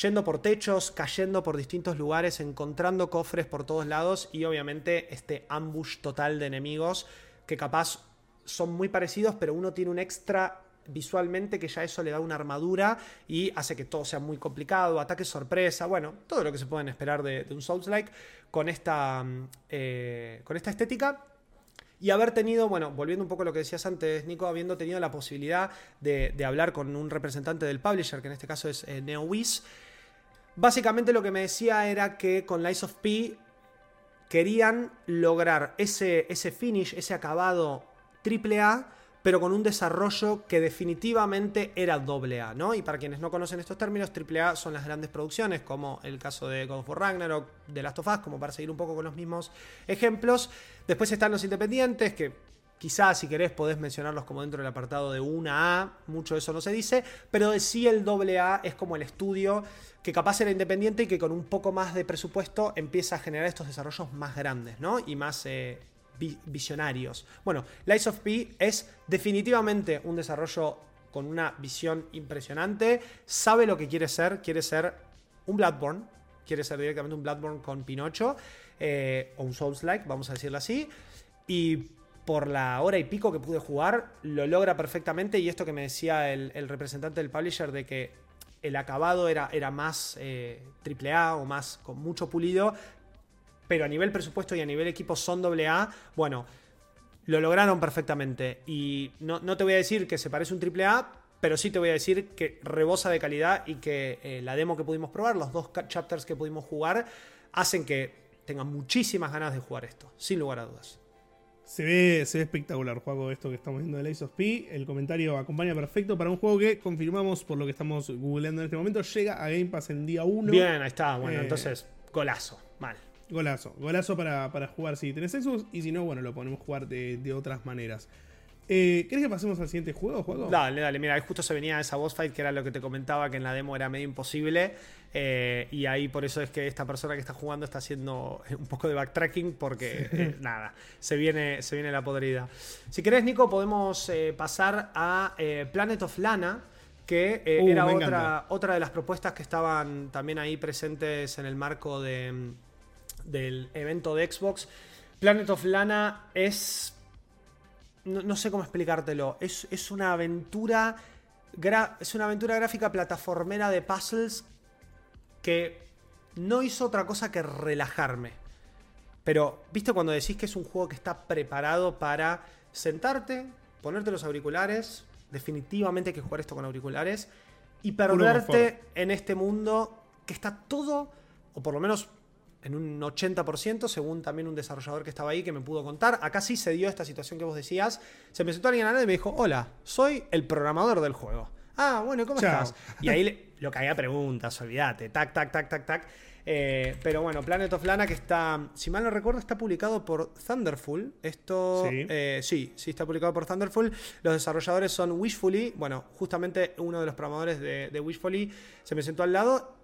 yendo por techos, cayendo por distintos lugares, encontrando cofres por todos lados y obviamente este ambush total de enemigos que capaz son muy parecidos, pero uno tiene un extra visualmente que ya eso le da una armadura y hace que todo sea muy complicado, ataque sorpresa, bueno, todo lo que se pueden esperar de, un Souls-like con esta, mm, eh, con esta estética. Y haber tenido, bueno, volviendo un poco a lo que decías antes, Nico, habiendo tenido la posibilidad de, hablar con un representante del publisher, que en este caso es eh, NeoWiz, básicamente lo que me decía era que con Lies of P querían lograr ese, ese finish, ese acabado AAA, pero con un desarrollo que definitivamente era AA, ¿no? Y para quienes no conocen estos términos, AAA son las grandes producciones, como el caso de God of War Ragnarok, de Last of Us, como para seguir un poco con los mismos ejemplos. Después están los independientes, que quizás si querés podés mencionarlos como dentro del apartado de una A, mucho de eso no se dice, pero sí el AA es como el estudio que capaz era independiente y que con un poco más de presupuesto empieza a generar estos desarrollos más grandes, ¿no? Y más... Eh, visionarios. Bueno, Lies of P es definitivamente un desarrollo con una visión impresionante. Sabe lo que quiere ser. Quiere ser un Bloodborne. Quiere ser directamente un Bloodborne con Pinocho. Eh, o un Souls-like, vamos a decirlo así. Y por la hora y pico que pude jugar, lo logra perfectamente. Y esto que me decía el, representante del publisher de que el acabado era, era más eh, AAA o más con mucho pulido, pero a nivel presupuesto y a nivel equipo son AA, bueno, lo lograron perfectamente. Y no, te voy a decir que se parece un AAA, pero sí te voy a decir que rebosa de calidad y que eh, la demo que pudimos probar, los dos chapters que pudimos jugar, hacen que tengan muchísimas ganas de jugar esto, sin lugar a dudas. Se ve, se ve espectacular, juego esto que estamos viendo de Ace of P. El comentario acompaña perfecto para un juego que confirmamos por lo que estamos googleando en este momento. Llega a Game Pass en día 1. Bien, ahí está. Bueno, eh, entonces, golazo. Mal. Golazo, golazo para, jugar si tenés Xbox y si no, bueno, lo podemos jugar de, otras maneras. Eh, ¿Querés que pasemos al siguiente juego, juego? Dale, dale, mira, justo se venía esa boss fight que era lo que te comentaba, que en la demo era medio imposible. Eh, y ahí por eso es que esta persona que está jugando está haciendo un poco de backtracking porque eh, (laughs) nada, se viene, se viene la podrida. Si querés, Nico, podemos pasar a Planet of Lana, que uh, era otra, otra de las propuestas que estaban también ahí presentes en el marco de del evento de Xbox. Planet of Lana es... No, sé cómo explicártelo. Es, es una aventura... es una aventura gráfica plataformera de puzzles que no hizo otra cosa que relajarme. Pero, ¿viste cuando decís que es un juego que está preparado para sentarte, ponerte los auriculares? Definitivamente hay que jugar esto con auriculares. Y perderte en este mundo que está todo, o por lo menos en un 80%, según también un desarrollador que estaba ahí que me pudo contar. Acá sí se dio esta situación que vos decías. Se me sentó alguien a la y me dijo, hola, soy el programador del juego. Ah, bueno, ¿cómo estás? Y ahí lo caía preguntas, olvídate. Tac, tac, tac, tac, tac. Eh, pero bueno, Planet of Lana que está, si mal no recuerdo, está publicado por Thunderful. Esto sí, eh, sí, sí, está publicado por Thunderful. Los desarrolladores son Wishfully. Bueno, justamente uno de los programadores de, de Wishfully se me sentó al lado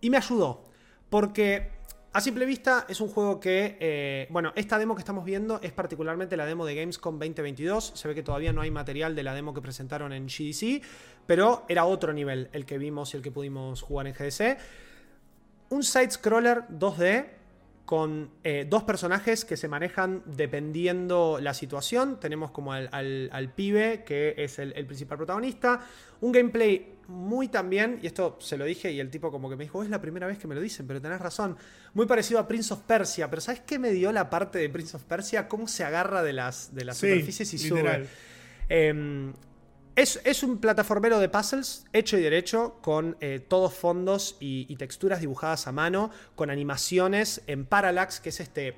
y me ayudó. Porque a simple vista es un juego que, eh, bueno, esta demo que estamos viendo es particularmente la demo de Gamescom 2022. Se ve que todavía no hay material de la demo que presentaron en GDC, pero era otro nivel el que vimos y el que pudimos jugar en GDC. Un side-scroller 2D con eh, dos personajes que se manejan dependiendo la situación. Tenemos como al, pibe, que es el, principal protagonista. Un gameplay muy también, y esto se lo dije y el tipo como que me dijo, es la primera vez que me lo dicen, pero tenés razón. Muy parecido a Prince of Persia, pero ¿sabes qué me dio la parte de Prince of Persia? Cómo se agarra de las, de las superficies y sube. Em, es, un plataformero de puzzles hecho y derecho, con eh, todos fondos y, texturas dibujadas a mano, con animaciones en parallax, que es este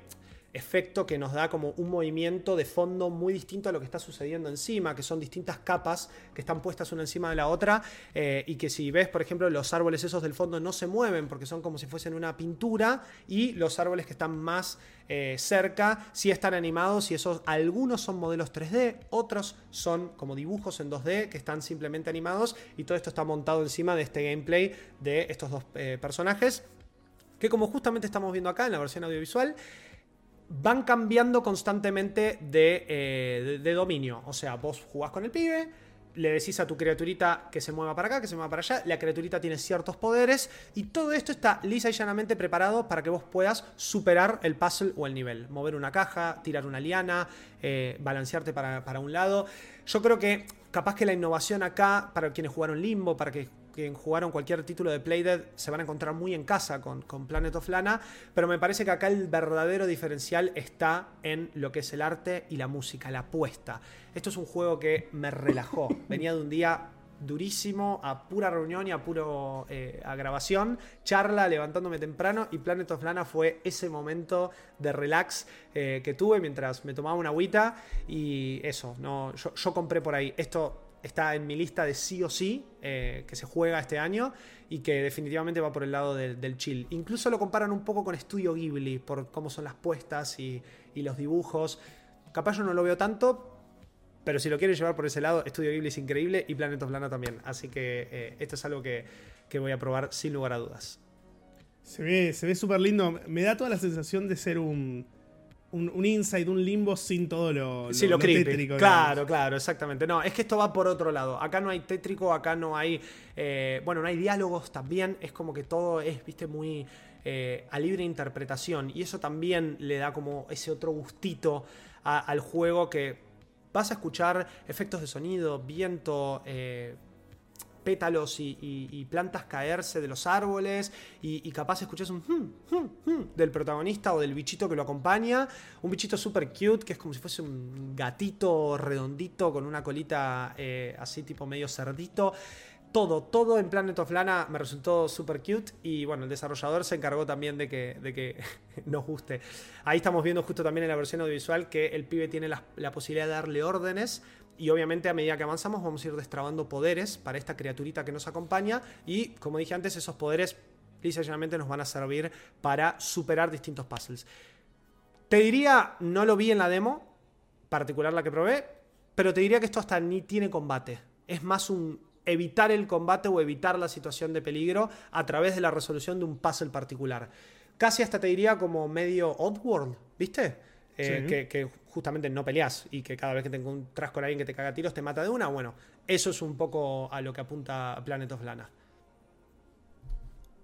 efecto que nos da como un movimiento de fondo muy distinto a lo que está sucediendo encima, que son distintas capas que están puestas una encima de la otra eh, y que si ves, por ejemplo, los árboles esos del fondo no se mueven porque son como si fuesen una pintura y los árboles que están más eh, cerca sí están animados y esos algunos son modelos 3D, otros son como dibujos en 2D que están simplemente animados y todo esto está montado encima de este gameplay de estos dos eh, personajes que como justamente estamos viendo acá en la versión audiovisual, van cambiando constantemente eh, de, dominio. O sea, vos jugás con el pibe, le decís a tu criaturita que se mueva para acá, que se mueva para allá, la criaturita tiene ciertos poderes y todo esto está lisa y llanamente preparado para que vos puedas superar el puzzle o el nivel. Mover una caja, tirar una liana, eh, balancearte para, para un lado. Yo creo que capaz que la innovación acá, para quienes jugaron Limbo, para que quien jugaron cualquier título de Playdead se van a encontrar muy en casa con, con, Planet of Lana, pero me parece que acá el verdadero diferencial está en lo que es el arte y la música, la apuesta. Esto es un juego que me relajó. (laughs) Venía de un día durísimo, a pura reunión y a puro eh, a grabación, charla, levantándome temprano y Planet of Lana fue ese momento de relax eh, que tuve mientras me tomaba una agüita y eso, no, yo, yo compré por ahí. Esto está en mi lista de sí o sí eh, que se juega este año y que definitivamente va por el lado del chill. Incluso lo comparan un poco con Studio Ghibli por cómo son las puestas y, los dibujos. Capaz yo no lo veo tanto, pero si lo quieres llevar por ese lado, Studio Ghibli es increíble y Planet of Lana también. Así que eh, esto es algo que, voy a probar sin lugar a dudas. Se ve, se ve súper lindo. Me da toda la sensación de ser un un, un insight, un limbo sin todo lo, sí, lo, tétrico. Claro, claro, exactamente. No, es que esto va por otro lado. Acá no hay tétrico, acá no hay. Eh, bueno, no hay diálogos también. Es como que todo es, viste, muy. Eh, a libre interpretación. Y eso también le da como ese otro gustito al juego que vas a escuchar efectos de sonido, viento, eh, pétalos y, plantas caerse de los árboles y, capaz escuchas un hmm, hmm, hmm del protagonista o del bichito que lo acompaña. Un bichito super cute que es como si fuese un gatito redondito con una colita eh, así tipo medio cerdito. Todo, todo en Planet of Lana me resultó super cute y bueno, el desarrollador se encargó también de que, de que (laughs) nos guste. Ahí estamos viendo justo también en la versión audiovisual que el pibe tiene la posibilidad de darle órdenes y obviamente a medida que avanzamos vamos a ir destrabando poderes para esta criaturita que nos acompaña. Y como dije antes, esos poderes ligeramente nos van a servir para superar distintos puzzles. Te diría, no lo vi en la demo, particular la que probé, pero te diría que esto hasta ni tiene combate. Es más un evitar el combate o evitar la situación de peligro a través de la resolución de un puzzle particular. Casi hasta te diría como medio Oddworld, ¿viste? Eh, que, justamente no peleas y que cada vez que te encuentras con alguien que te caga tiros te mata de una. Bueno, eso es un poco a lo que apunta Planet of Lana.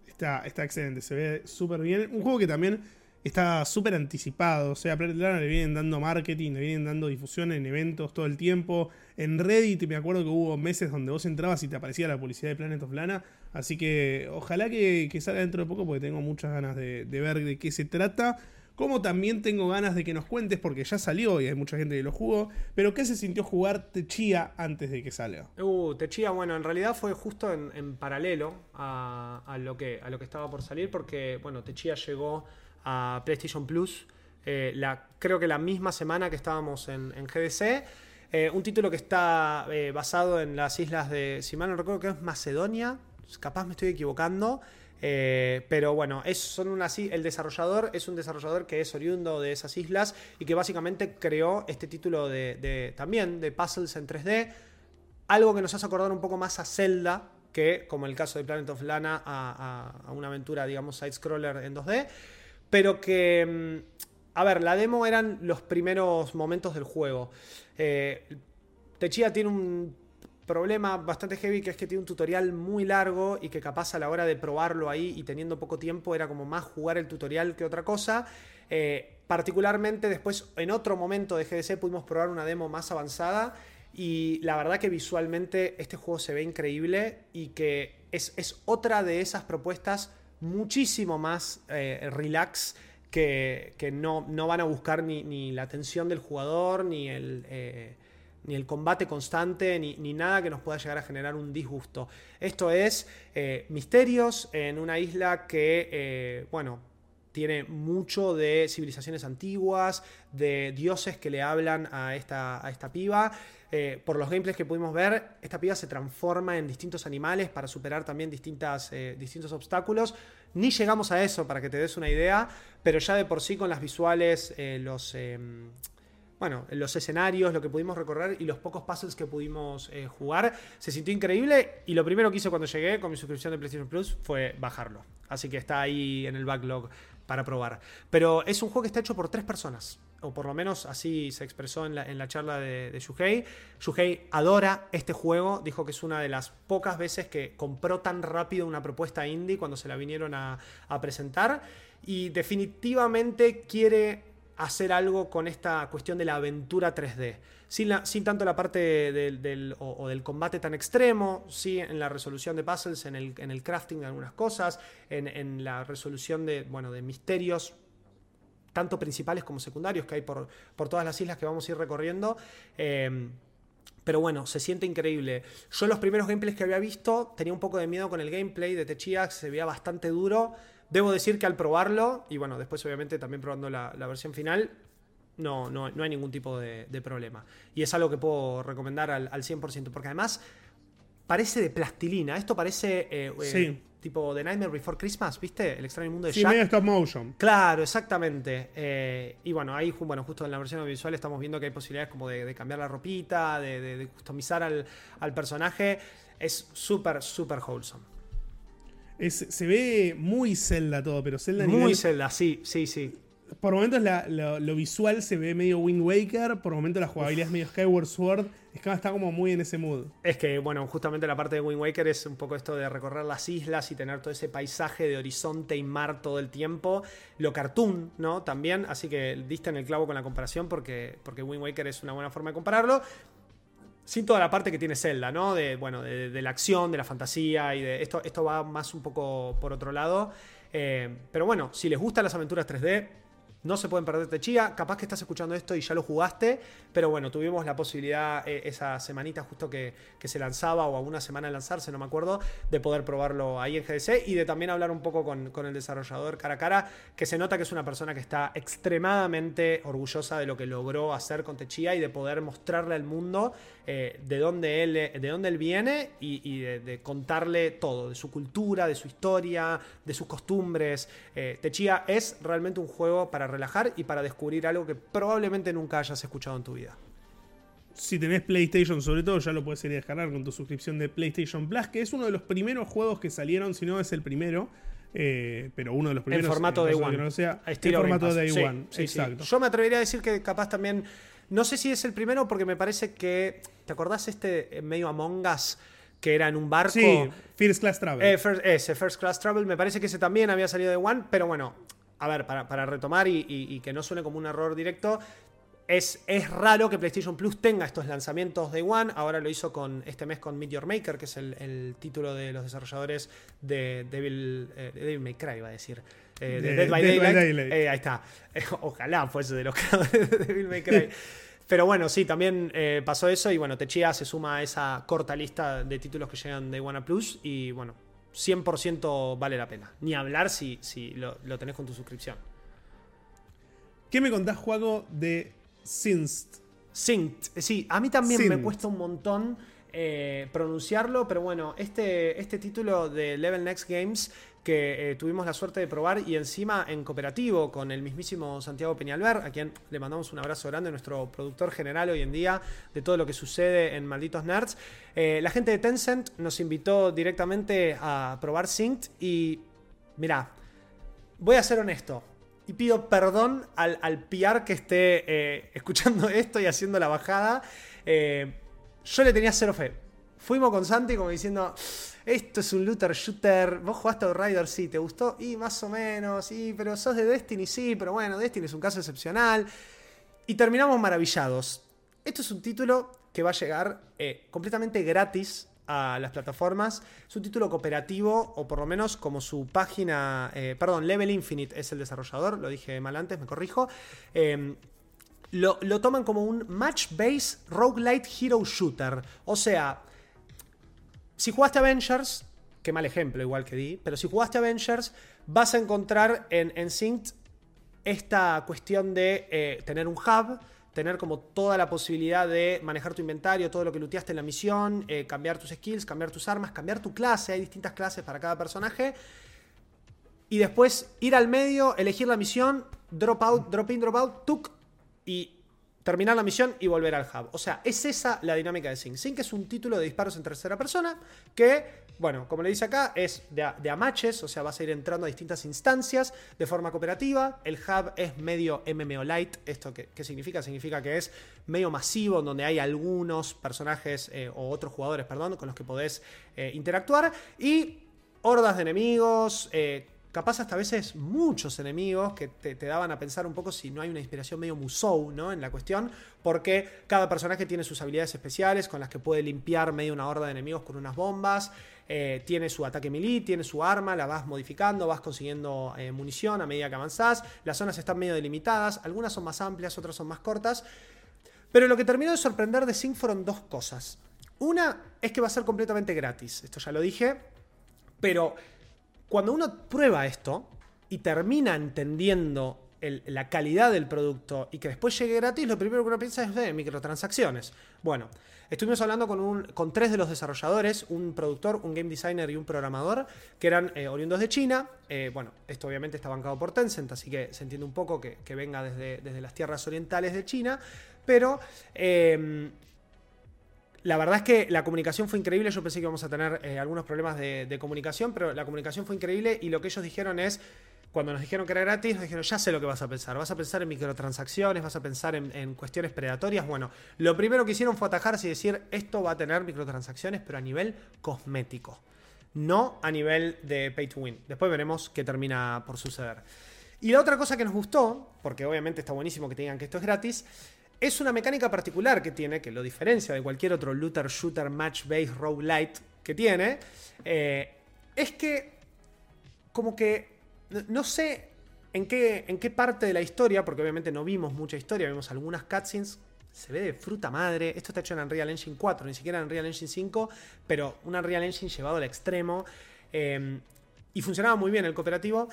Está, está excelente, se ve súper bien. Un juego que también está súper anticipado. O sea, a Planet of Lana le vienen dando marketing, le vienen dando difusión en eventos todo el tiempo. En Reddit me acuerdo que hubo meses donde vos entrabas y te aparecía la publicidad de Planet of Lana. Así que ojalá que, salga dentro de poco porque tengo muchas ganas de, de ver de qué se trata. Como también tengo ganas de que nos cuentes, porque ya salió y hay mucha gente que lo jugó, pero ¿qué se sintió jugar Techía antes de que salga? Uh, Techía, bueno, en realidad fue justo en, paralelo a, lo que, a lo que estaba por salir, porque, bueno, Techía llegó a PlayStation Plus, eh, creo que la misma semana que estábamos en, GDC. Eh, un título que está eh, basado en las islas de, si mal no recuerdo, que es Macedonia, capaz me estoy equivocando. Eh, pero bueno, es, son el desarrollador es un desarrollador que es oriundo de esas islas y que básicamente creó este título de, también de puzzles en 3D. Algo que nos hace acordar un poco más a Zelda que, como el caso de Planet of Lana, a, una aventura, digamos, side-scroller en 2D. Pero que, mm, a ver, la demo eran los primeros momentos del juego. Eh, Techia tiene un problema bastante heavy que es que tiene un tutorial muy largo y que capaz a la hora de probarlo ahí y teniendo poco tiempo era como más jugar el tutorial que otra cosa. Eh, particularmente después en otro momento de GDC pudimos probar una demo más avanzada y la verdad que visualmente este juego se ve increíble y que es, otra de esas propuestas muchísimo más eh, relax que, no, no, van a buscar ni, la atención del jugador ni el... Eh, ni el combate constante, ni, nada que nos pueda llegar a generar un disgusto. Esto es eh, misterios en una isla que, eh, bueno, tiene mucho de civilizaciones antiguas, de dioses que le hablan a esta, a esta piba. Eh, por los gameplays que pudimos ver, esta piba se transforma en distintos animales para superar también distintas, distintos obstáculos. Ni llegamos a eso para que te des una idea, pero ya de por sí con las visuales, los em, bueno, los escenarios, lo que pudimos recorrer y los pocos puzzles que pudimos eh, jugar, se sintió increíble y lo primero que hice cuando llegué con mi suscripción de PlayStation Plus fue bajarlo. Así que está ahí en el backlog para probar. Pero es un juego que está hecho por tres personas, o por lo menos así se expresó en la, charla de, de Shuhei. Shuhei adora este juego, dijo que es una de las pocas veces que compró tan rápido una propuesta indie cuando se la vinieron a, a presentar y definitivamente quiere hacer algo con esta cuestión de la aventura 3D. Sin, sin tanto la parte del, o, del combate tan extremo, sí en la resolución de puzzles, en el, en el crafting de algunas cosas, en, la resolución de, bueno, de misterios tanto principales como secundarios que hay por, por todas las islas que vamos a ir recorriendo. Eh, Pero bueno, se siente increíble. Yo los primeros gameplays que había visto tenía un poco de miedo con el gameplay de Techia, se veía bastante duro. Debo decir que al probarlo, y bueno, después obviamente también probando la, versión final, no, no, no, hay ningún tipo de, problema. Y es algo que puedo recomendar al, al 100%, porque además parece de plastilina. Esto parece eh, eh, tipo The Nightmare Before Christmas, ¿viste? El extraño mundo de sí, medio stop motion. Claro, exactamente. Eh, y bueno, ahí, bueno, justo en la versión audiovisual estamos viendo que hay posibilidades como de, cambiar la ropita, de, customizar al, personaje. Es súper, súper wholesome. Se ve muy Zelda todo, pero Zelda Muy Zelda, sí, sí, sí por momentos lo, visual se ve medio Wind Waker, por momentos la jugabilidad es medio Skyward Sword. Es que está como muy en ese mood. Es que, bueno, justamente la parte de Wind Waker es un poco esto de recorrer las islas y tener todo ese paisaje de horizonte y mar todo el tiempo. Lo cartoon, ¿no? También, así que diste en el clavo con la comparación porque, porque Wind Waker es una buena forma de compararlo. Sin toda la parte que tiene Zelda, ¿no? De, bueno, de, la acción, de la fantasía y de. Esto, esto va más un poco por otro lado. Eh, pero bueno, si les gustan las aventuras 3D, no se pueden perder Techía. Capaz que estás escuchando esto y ya lo jugaste. Pero bueno, tuvimos la posibilidad eh, esa semanita justo que, se lanzaba o a una semana de lanzarse, no me acuerdo, de poder probarlo ahí en GDC y de también hablar un poco con, el desarrollador cara a cara, que se nota que es una persona que está extremadamente orgullosa de lo que logró hacer con Techía y de poder mostrarle al mundo eh, de, dónde él, de dónde él viene y, de, contarle todo, de su cultura, de su historia, de sus costumbres. Eh, Techía es realmente un juego para relajar y para descubrir algo que probablemente nunca hayas escuchado en tu vida. Si tenés PlayStation, sobre todo, ya lo puedes ir a descargar con tu suscripción de PlayStation Plus, que es uno de los primeros juegos que salieron, si no es el primero. Eh, pero uno de los primeros. En formato Day One. No sea, en formato Day One. Exacto. Yo me atrevería a decir que capaz también. No sé si es el primero, porque me parece que. ¿Te acordás este medio Among Us? que era en un barco. Sí, First Class Travel. Eh, ese, First Class Travel, me parece que ese también había salido de One, pero bueno, a ver, para, retomar y, que no suene como un error directo, es, es, raro que PlayStation Plus tenga estos lanzamientos de One. Ahora lo hizo con este mes con Meteor Maker, que es el, título de los desarrolladores de Devil, eh, Devil May Cry, iba a decir. Eh, de, Dead by Daylight. Eh, ahí está. (laughs) ojalá fuese de los creadores de Devil May Cry. (laughs) Pero bueno, sí, también pasó eso y bueno, Techia se suma a esa corta lista de títulos que llegan de One Plus y bueno, 100% vale la pena. Ni hablar si, si lo, tenés con tu suscripción. ¿Qué me contás, Juego, de Sinst? Sinst, sí, a mí también me cuesta un montón eh, pronunciarlo, pero bueno, este, este título de Level Next Games que eh, tuvimos la suerte de probar y encima en cooperativo con el mismísimo Santiago Peñalver, a quien le mandamos un abrazo grande, nuestro productor general hoy en día de todo lo que sucede en Malditos Nerds. Eh, la gente de Tencent nos invitó directamente a probar Synced y mirá, voy a ser honesto. Y pido perdón al, al PR que esté eh, escuchando (laughs) esto y haciendo la bajada. yo le tenía cero fe. Fuimos con Santi como diciendo, esto es un looter shooter, vos jugaste a Rider, sí, ¿te gustó? Y más o menos, sí, pero sos de Destiny, sí, pero bueno, Destiny es un caso excepcional. Y terminamos maravillados. Esto es un título que va a llegar eh, completamente gratis a las plataformas. Es un título cooperativo, o por lo menos como su página, eh, perdón, Level Infinite es el desarrollador, lo dije mal antes, me corrijo. Em, lo, toman como un match-based roguelite hero shooter. O sea, si jugaste Avengers, qué mal ejemplo igual que di, pero si jugaste Avengers, vas a encontrar en, en Synced esta cuestión de eh, tener un hub, tener como toda la posibilidad de manejar tu inventario, todo lo que looteaste en la misión, eh, cambiar tus skills, cambiar tus armas, cambiar tu clase, hay distintas clases para cada personaje. Y después ir al medio, elegir la misión, drop out, drop in, drop out, tuk, y terminar la misión y volver al hub. O sea, es esa la dinámica de Sync. Sync es un título de disparos en tercera persona que, bueno, como le dice acá, es de a, de o sea, vas a ir entrando a distintas instancias de forma cooperativa. El hub es medio MMO light. ¿Esto qué, significa? Significa que es medio masivo, donde hay algunos personajes eh, o otros jugadores, perdón, con los que podés eh, interactuar. Y hordas de enemigos, eh, capaz hasta a veces muchos enemigos que te, daban a pensar un poco si no hay una inspiración medio Musou, ¿no? En la cuestión, porque cada personaje tiene sus habilidades especiales con las que puede limpiar medio una horda de enemigos con unas bombas. Eh, tiene su ataque melee, tiene su arma, la vas modificando, vas consiguiendo eh, munición a medida que avanzás. Las zonas están medio delimitadas, algunas son más amplias, otras son más cortas. Pero lo que terminó de sorprender de Sync fueron dos cosas. Una es que va a ser completamente gratis, esto ya lo dije, pero cuando uno prueba esto y termina entendiendo la calidad del producto y que después llegue gratis, lo primero que uno piensa es de microtransacciones. Bueno, estuvimos hablando con, tres de los desarrolladores, un productor, un game designer y un programador, que eran eh, oriundos de China. Eh, bueno, esto obviamente está bancado por Tencent, así que se entiende un poco que, venga desde, desde, las tierras orientales de China, pero... la verdad es que la comunicación fue increíble. Yo pensé que íbamos a tener eh, algunos problemas de comunicación, pero la comunicación fue increíble y lo que ellos dijeron es, cuando nos dijeron que era gratis, nos dijeron, ya sé lo que vas a pensar. Vas a pensar en microtransacciones, vas a pensar en, cuestiones predatorias. Bueno, lo primero que hicieron fue atajarse y decir, esto va a tener microtransacciones, pero a nivel cosmético. No a nivel de pay to win. Después veremos qué termina por suceder. Y la otra cosa que nos gustó, porque obviamente está buenísimo que te digan que esto es gratis, es una mecánica particular que tiene, que lo diferencia de cualquier otro looter, shooter, match-based, roguelite que tiene, eh, es que como que no sé en qué, en qué parte de la historia, porque obviamente no vimos mucha historia, vimos algunas cutscenes. Se ve de fruta madre. Esto está hecho en Unreal Engine 4, ni siquiera en Unreal Engine 5, pero un Unreal Engine llevado al extremo. Em, y funcionaba muy bien el cooperativo.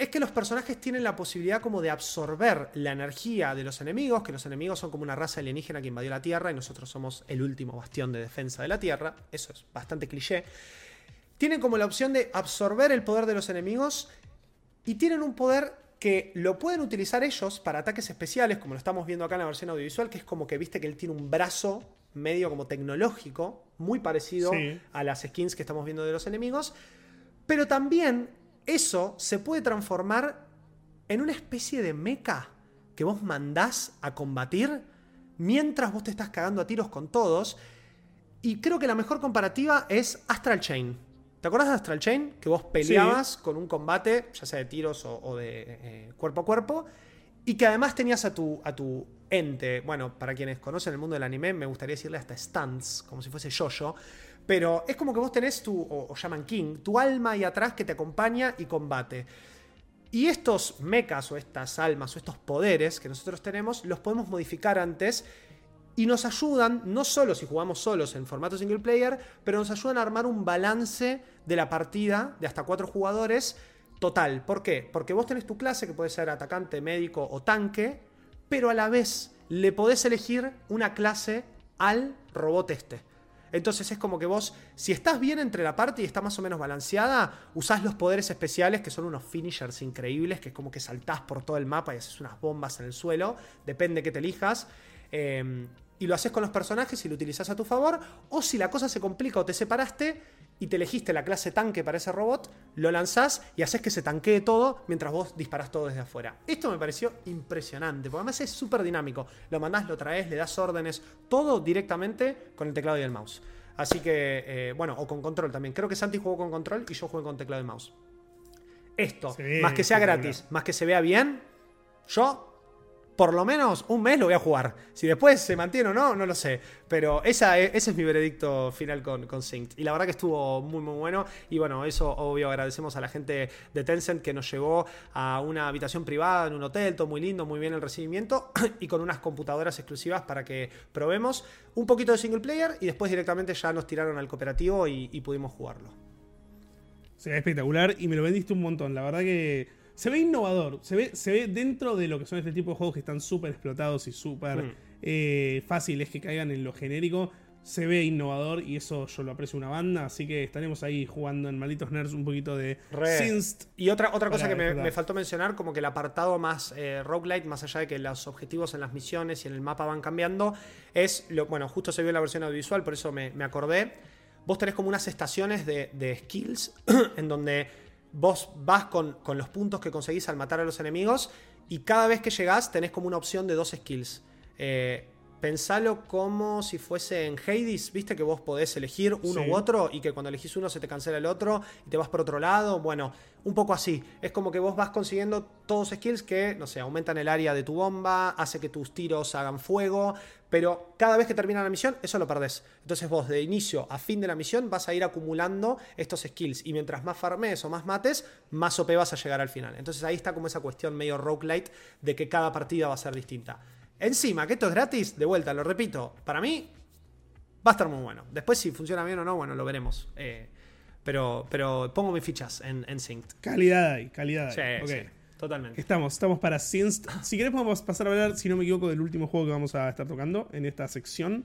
Es que los personajes tienen la posibilidad como de absorber la energía de los enemigos, que los enemigos son como una raza alienígena que invadió la Tierra y nosotros somos el último bastión de defensa de la Tierra. Eso es bastante cliché. Tienen como la opción de absorber el poder de los enemigos y tienen un poder que lo pueden utilizar ellos para ataques especiales, como lo estamos viendo acá en la versión audiovisual, que es como que viste que él tiene un brazo medio como tecnológico, muy parecido a las skins que estamos viendo de los enemigos, pero también eso se puede transformar en una especie de mecha que vos mandás a combatir mientras vos te estás cagando a tiros con todos. Y creo que la mejor comparativa es Astral Chain. ¿Te acuerdas de Astral Chain? Que vos peleabas con un combate, ya sea de tiros o, de eh, cuerpo a cuerpo, y que además tenías a tu, a tu ente. Bueno, para quienes conocen el mundo del anime, me gustaría decirle hasta stunts, como si fuese yo-yo. Pero es como que vos tenés tu, o, llaman King, tu alma ahí atrás que te acompaña y combate. Y estos mechas o estas almas o estos poderes que nosotros tenemos los podemos modificar antes y nos ayudan, no solo si jugamos solos en formato single player, pero nos ayudan a armar un balance de la partida de hasta cuatro jugadores total. ¿Por qué? Porque vos tenés tu clase que puede ser atacante, médico o tanque, pero a la vez le podés elegir una clase al robot este. Entonces es como que vos, si estás bien entre la parte y está más o menos balanceada, usás los poderes especiales que son unos finishers increíbles, que es como que saltás por todo el mapa y haces unas bombas en el suelo, depende que te elijas. Eh, y lo haces con los personajes y lo utilizas a tu favor, o si la cosa se complica o te separaste y te elegiste la clase tanque para ese robot, lo lanzás y haces que se tanquee todo mientras vos disparás todo desde afuera. Esto me pareció impresionante, porque además es súper dinámico. Lo mandás, lo traes, le das órdenes, todo directamente con el teclado y el mouse. Así que, eh, bueno, o con control también. Creo que Santi jugó con control y yo jugué con teclado y mouse. Esto, más que sea gratis, más que se vea bien, yo por lo menos un mes lo voy a jugar. Si después se mantiene o no, no lo sé. Pero esa, ese es mi veredicto final con, con. Y la verdad que estuvo muy, muy bueno. Y bueno, eso obvio agradecemos a la gente de Tencent que nos llevó a una habitación privada en un hotel, todo muy lindo, muy bien el recibimiento. (clears throat) Y con unas computadoras exclusivas para que probemos un poquito de single player. Y después directamente ya nos tiraron al cooperativo y, y pudimos jugarlo. Se ve espectacular y me lo vendiste un montón. La verdad que se ve innovador, se ve, se ve dentro de lo que son este tipo de juegos que están súper explotados y súper mm. eh, fáciles que caigan en lo genérico. Se ve innovador y eso yo lo aprecio una banda, así que estaremos ahí jugando en Malditos Nerds un poquito de Sinst. Y otra, otra cosa que me, faltó mencionar, como que el apartado más eh, roguelite, más allá de que los objetivos en las misiones y en el mapa van cambiando, es, lo, bueno, justo se vio en la versión audiovisual, por eso me, acordé. Vos tenés como unas estaciones de, de skills (clears throat) en donde vos vas con, los puntos que conseguís al matar a los enemigos y cada vez que llegás tenés como una opción de dos skills. Eh, pensalo como si fuese en Hades, viste que vos podés elegir uno u otro y que cuando elegís uno se te cancela el otro y te vas por otro lado. Bueno, un poco así. Es como que vos vas consiguiendo todos skills que, no sé, aumentan el área de tu bomba, hace que tus tiros hagan fuego, pero cada vez que termina la misión, eso lo perdés. Entonces vos de inicio a fin de la misión vas a ir acumulando estos skills y mientras más farmes o más mates, más OP vas a llegar al final. Entonces ahí está como esa cuestión medio roguelite de que cada partida va a ser distinta. Encima, que esto es gratis, de vuelta, lo repito, para mí va a estar muy bueno. Después si funciona bien o no, bueno, lo veremos. Eh, pero, pero pongo mis fichas en, en Synced. Calidad ahí, calidad Sí, ahí. Ok. sí, totalmente. Estamos, estamos para Synced. Si querés podemos pasar a hablar, si no me equivoco, del último juego que vamos a estar tocando en esta sección.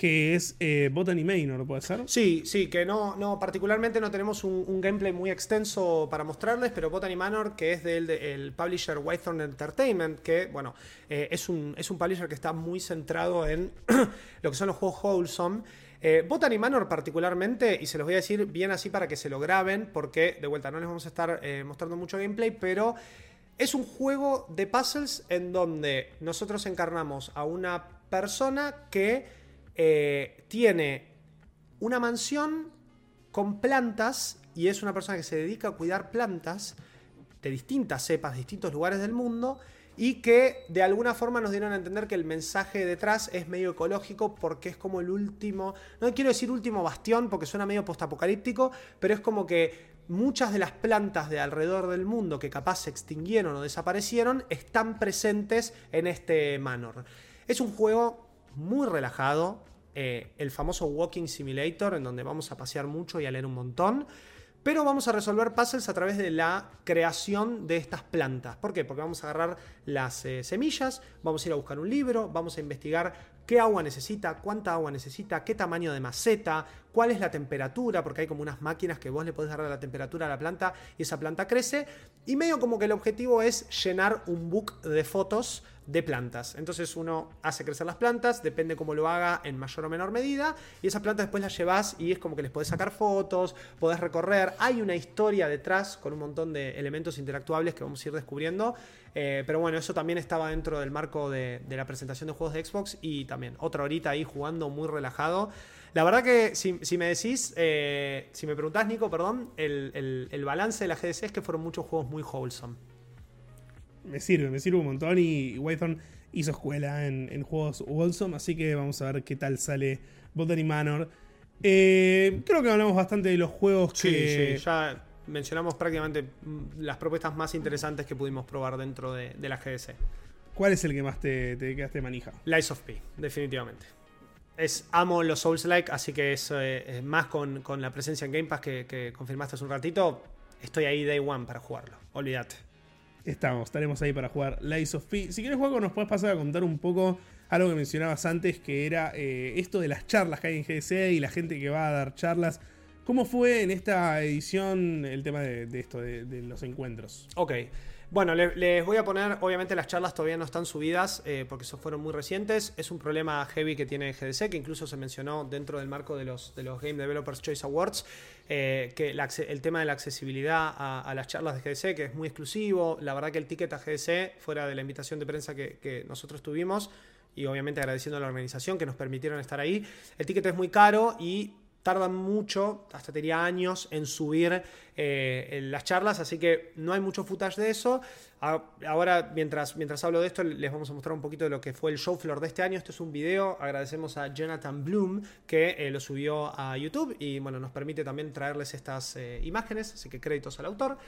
Que es eh, Botany Manor, ¿puede ser? Sí, sí, que no, no particularmente no tenemos un, gameplay muy extenso para mostrarles, pero Botany Manor, que es del de- el publisher Whitethorn Entertainment, que bueno, eh, es, un, es un publisher que está muy centrado en (clears throat) lo que son los juegos wholesome. Eh, Botany Manor particularmente, y se los voy a decir bien así para que se lo graben, porque de vuelta no les vamos a estar eh, mostrando mucho gameplay, pero es un juego de puzzles en donde nosotros encarnamos a una persona que eh, tiene una mansión con plantas y es una persona que se dedica a cuidar plantas de distintas cepas, de distintos lugares del mundo y que de alguna forma nos dieron a entender que el mensaje detrás es medio ecológico porque es como el último, no quiero decir último bastión porque suena medio postapocalíptico, pero es como que muchas de las plantas de alrededor del mundo que capaz se extinguieron o desaparecieron están presentes en este Manor. Es un juego muy relajado, eh, el famoso Walking Simulator, en donde vamos a pasear mucho y a leer un montón. Pero vamos a resolver puzzles a través de la creación de estas plantas. ¿Por qué? Porque vamos a agarrar las eh, semillas, vamos a ir a buscar un libro, vamos a investigar qué agua necesita, cuánta agua necesita, qué tamaño de maceta, cuál es la temperatura, porque hay como unas máquinas que vos le podés dar la temperatura a la planta y esa planta crece. Y medio como que el objetivo es llenar un book de fotos de plantas. Entonces uno hace crecer las plantas, depende cómo lo haga en mayor o menor medida, y esas plantas después las llevas y es como que les podés sacar fotos, podés recorrer. Hay una historia detrás con un montón de elementos interactuables que vamos a ir descubriendo. Eh, pero bueno, eso también estaba dentro del marco de, la presentación de juegos de Xbox y también otra horita ahí jugando muy relajado. La verdad que si, si me decís, eh, si me preguntás, Nico, perdón, el, el- el balance de la GDC es que fueron muchos juegos muy wholesome. Me sirve, me sirve un montón. Y Whitehorn hizo escuela en, en juegos Wholesome, así que vamos a ver qué tal sale Botany Manor. Eh, creo que hablamos bastante de los juegos Sí, que. sí, ya mencionamos prácticamente mm, las propuestas más interesantes que pudimos probar dentro de, de la GDC. ¿Cuál es el que más te, te quedaste manija? Lies of P, definitivamente. Es, amo los Souls-like, así que es eh, más con, con la presencia en Game Pass que, que confirmaste hace un ratito. Estoy ahí day one para jugarlo, olvídate. Estamos, estaremos ahí para jugar Lies of P. Si quieres, juego, nos puedes pasar a contar un poco algo que mencionabas antes, que era eh, esto de las charlas que hay en GDC y la gente que va a dar charlas. ¿Cómo fue en esta edición el tema de, de esto, de, de los encuentros? Ok. Bueno, le- les voy a poner, obviamente las charlas todavía no están subidas eh, porque eso fueron muy recientes. Es un problema heavy que tiene GDC, que incluso se mencionó dentro del marco de los, de los Game Developers Choice Awards, eh, que el tema de la accesibilidad a, a las charlas de GDC, que es muy exclusivo. La verdad que el ticket a GDC, fuera de la invitación de prensa que, que nosotros tuvimos, y obviamente agradeciendo a la organización que nos permitieron estar ahí, el ticket es muy caro y tardan mucho, hasta te diría años, en subir eh, las charlas, así que no hay mucho footage de eso. Ahora, mientras, mientras hablo de esto, les vamos a mostrar un poquito de lo que fue el show floor de este año. Este es un video, agradecemos a Jonathan Bloom que eh, lo subió a YouTube y bueno, nos permite también traerles estas eh, imágenes, así que créditos al autor.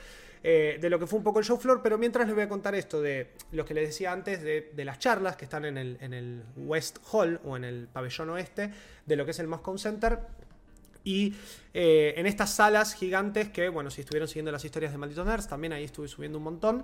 de lo que fue un poco el show floor, pero mientras les voy a contar esto de lo que les decía antes de, de las charlas que están en el, en el West Hall o en el pabellón oeste de lo que es el Moscow Center. Y eh, en estas salas gigantes que, bueno, si estuvieron siguiendo las historias de Malditos Nerds, también ahí estuve subiendo un montón.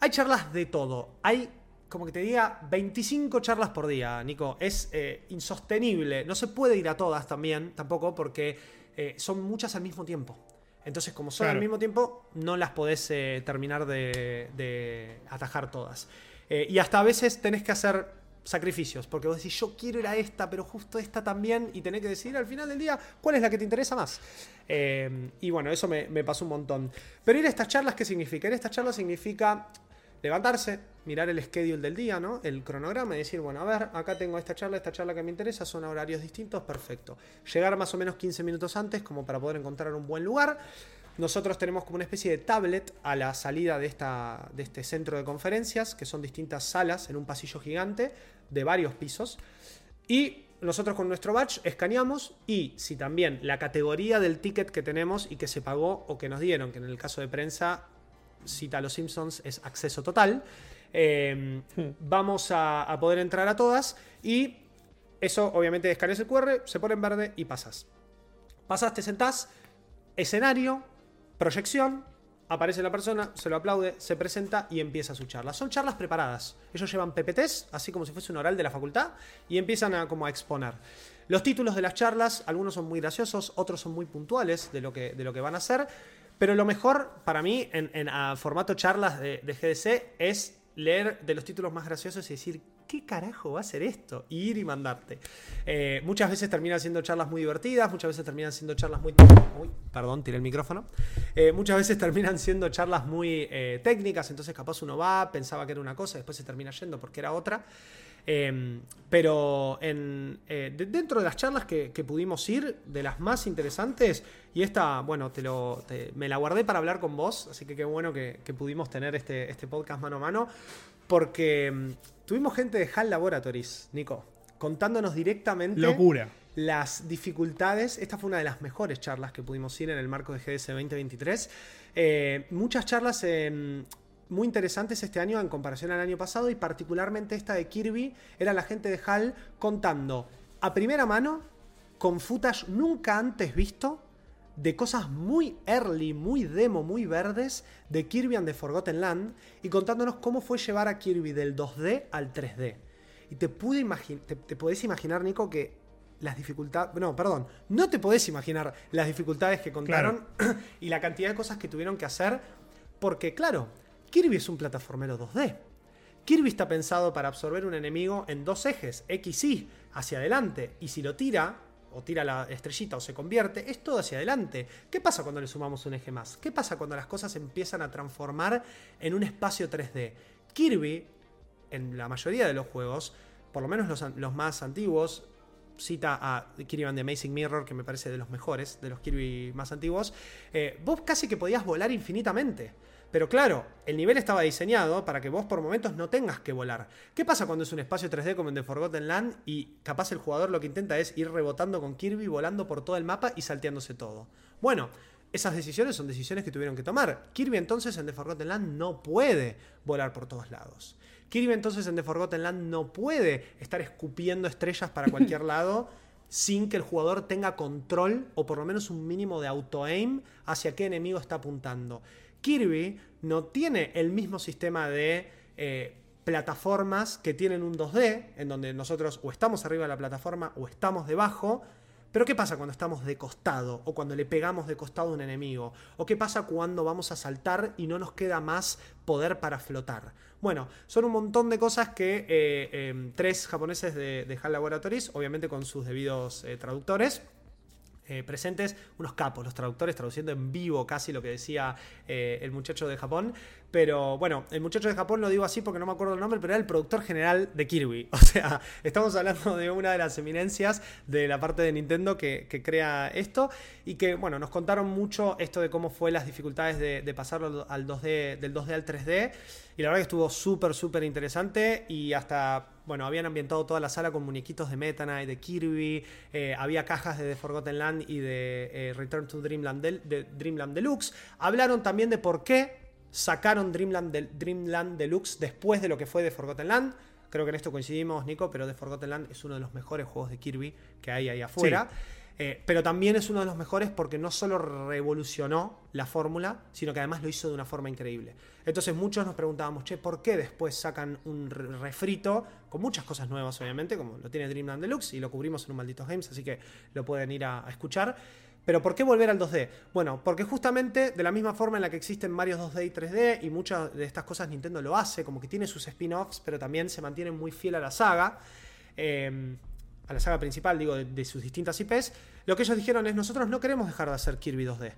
Hay charlas de todo. Hay, como que te diga, 25 charlas por día, Nico. Es eh, insostenible. No se puede ir a todas también, tampoco, porque eh, son muchas al mismo tiempo. Entonces, como son Claro. al mismo tiempo, no las podés terminar de, de atajar todas. Y hasta a veces tenés que hacer sacrificios, porque vos decís, yo quiero ir a esta, pero justo esta también, y tenés que decidir al final del día cuál es la que te interesa más. Eh, y bueno, eso me, me pasó un montón. Pero ir a estas charlas, ¿qué significa? Ir a estas charlas significa levantarse, mirar el schedule del día, ¿no? El cronograma y decir, bueno, a ver, acá tengo esta charla, esta charla que me interesa, son horarios distintos, perfecto. Llegar más o menos 15 minutos antes como para poder encontrar un buen lugar. Nosotros tenemos como una especie de tablet a la salida de, esta, de este centro de conferencias, que son distintas salas en un pasillo gigante de varios pisos. Y nosotros con nuestro badge escaneamos y si también la categoría del ticket que tenemos y que se pagó o que nos dieron, que en el caso de prensa cita a los Simpsons, es acceso total. Eh, vamos a, a poder entrar a todas y eso obviamente escaneas el QR, se pone en verde y pasas. Pasas, te sentás, escenario, proyección, aparece la persona, se lo aplaude, se presenta y empieza su charla. Son charlas preparadas. Ellos llevan PPTs, así como si fuese un oral de la facultad, y empiezan a, como a exponer. Los títulos de las charlas, algunos son muy graciosos, otros son muy puntuales de lo que, de lo que van a hacer. Pero lo mejor para mí en, en formato charlas de, de GDC es leer de los títulos más graciosos y decir, ¿qué carajo va a ser esto? Y ir y mandarte. Eh, muchas veces terminan siendo charlas muy divertidas, muchas veces terminan siendo charlas muy... Uy, perdón, tiré el micrófono. Eh, muchas veces terminan siendo charlas muy eh, técnicas, entonces capaz uno va, pensaba que era una cosa, después se termina yendo porque era otra. Eh, pero en, de- dentro de las charlas que, pudimos ir, de las más interesantes, y esta, bueno, te lo, me la guardé para hablar con vos, así que qué bueno que, que pudimos tener este, este podcast mano a mano, porque mm, tuvimos gente de HAL Laboratories, Nico, contándonos directamente Locura. las dificultades. Esta fue una de las mejores charlas que pudimos ir en el marco de GDS 2023. Eh, muchas charlas eh, muy interesantes este año en comparación al año pasado y particularmente esta de Kirby era la gente de HAL contando a primera mano con footage nunca antes visto de cosas muy early, muy demo, muy verdes de Kirby and the Forgotten Land y contándonos cómo fue llevar a Kirby del 2D al 3D. Y te pude te, te podés imaginar, Nico, que las dificultades. No, perdón. No te podés imaginar las dificultades que contaron (clears throat) y la cantidad de cosas que tuvieron que hacer. Porque, claro, Kirby es un plataformero 2D. Kirby está pensado para absorber un enemigo en dos ejes, X y hacia adelante. Y si lo tira, o tira la estrellita o se convierte, es todo hacia adelante. ¿Qué pasa cuando le sumamos un eje más? ¿Qué pasa cuando las cosas empiezan a transformar en un espacio 3D? Kirby, en la mayoría de los juegos, por lo menos los, más antiguos, cita a Kirby and the Amazing Mirror, que me parece de los mejores, de los Kirby más antiguos, eh, vos casi que podías volar infinitamente. Pero claro, el nivel estaba diseñado para que vos por momentos no tengas que volar. ¿Qué pasa cuando es un espacio 3D como en The Forgotten Land y capaz el jugador lo que intenta es ir rebotando con Kirby, volando por todo el mapa y salteándose todo? Bueno, esas decisiones son decisiones que tuvieron que tomar. Kirby entonces en The Forgotten Land no puede volar por todos lados. Kirby entonces en The Forgotten Land no puede estar escupiendo estrellas para cualquier (laughs) lado sin que el jugador tenga control o por lo menos un mínimo de auto-aim hacia qué enemigo está apuntando. Kirby no tiene el mismo sistema de eh, plataformas que tienen un 2D, en donde nosotros o estamos arriba de la plataforma o estamos debajo. Pero ¿qué pasa cuando estamos de costado? O cuando le pegamos de costado a un enemigo? ¿O qué pasa cuando vamos a saltar y no nos queda más poder para flotar? Bueno, son un montón de cosas que eh, eh, tres japoneses de, de HAL Laboratories, obviamente con sus debidos eh, traductores, eh, presentes, unos capos, los traductores traduciendo en vivo casi lo que decía eh, el muchacho de Japón. Pero bueno, el muchacho de Japón lo digo así porque no me acuerdo el nombre, pero era el productor general de Kirby. (laughs) O sea, estamos hablando de una de las eminencias de la parte de Nintendo que, crea esto y que, bueno, nos contaron mucho esto de cómo fue las dificultades de, de pasarlo al 2D, del 2D al 3D. Y la verdad que estuvo súper, súper interesante y hasta bueno, habían ambientado toda la sala con muñequitos de Meta Knight, de Kirby, eh, había cajas de The Forgotten Land y de eh, Return to Dreamland, de Dreamland Deluxe. Hablaron también de por qué sacaron Dreamland, del- Dreamland Deluxe después de lo que fue The Forgotten Land. Creo que en esto coincidimos, Nico, pero The Forgotten Land es uno de los mejores juegos de Kirby que hay ahí afuera. Eh, pero también es uno de los mejores porque no solo revolucionó la fórmula, sino que además lo hizo de una forma increíble. Entonces muchos nos preguntábamos, che, ¿por qué después sacan un re- refrito con muchas cosas nuevas, obviamente, como lo tiene Dreamland Deluxe y lo cubrimos en un Malditos Games, así que lo pueden ir a, escuchar. Pero ¿por qué volver al 2D? Bueno, porque justamente de la misma forma en la que existen Mario 2D y 3D, y muchas de estas cosas Nintendo lo hace, como que tiene sus spin-offs, pero también se mantiene muy fiel a la saga. eh, a la saga principal, digo, de, de sus distintas IPs, lo que ellos dijeron es, nosotros no queremos dejar de hacer Kirby 2D,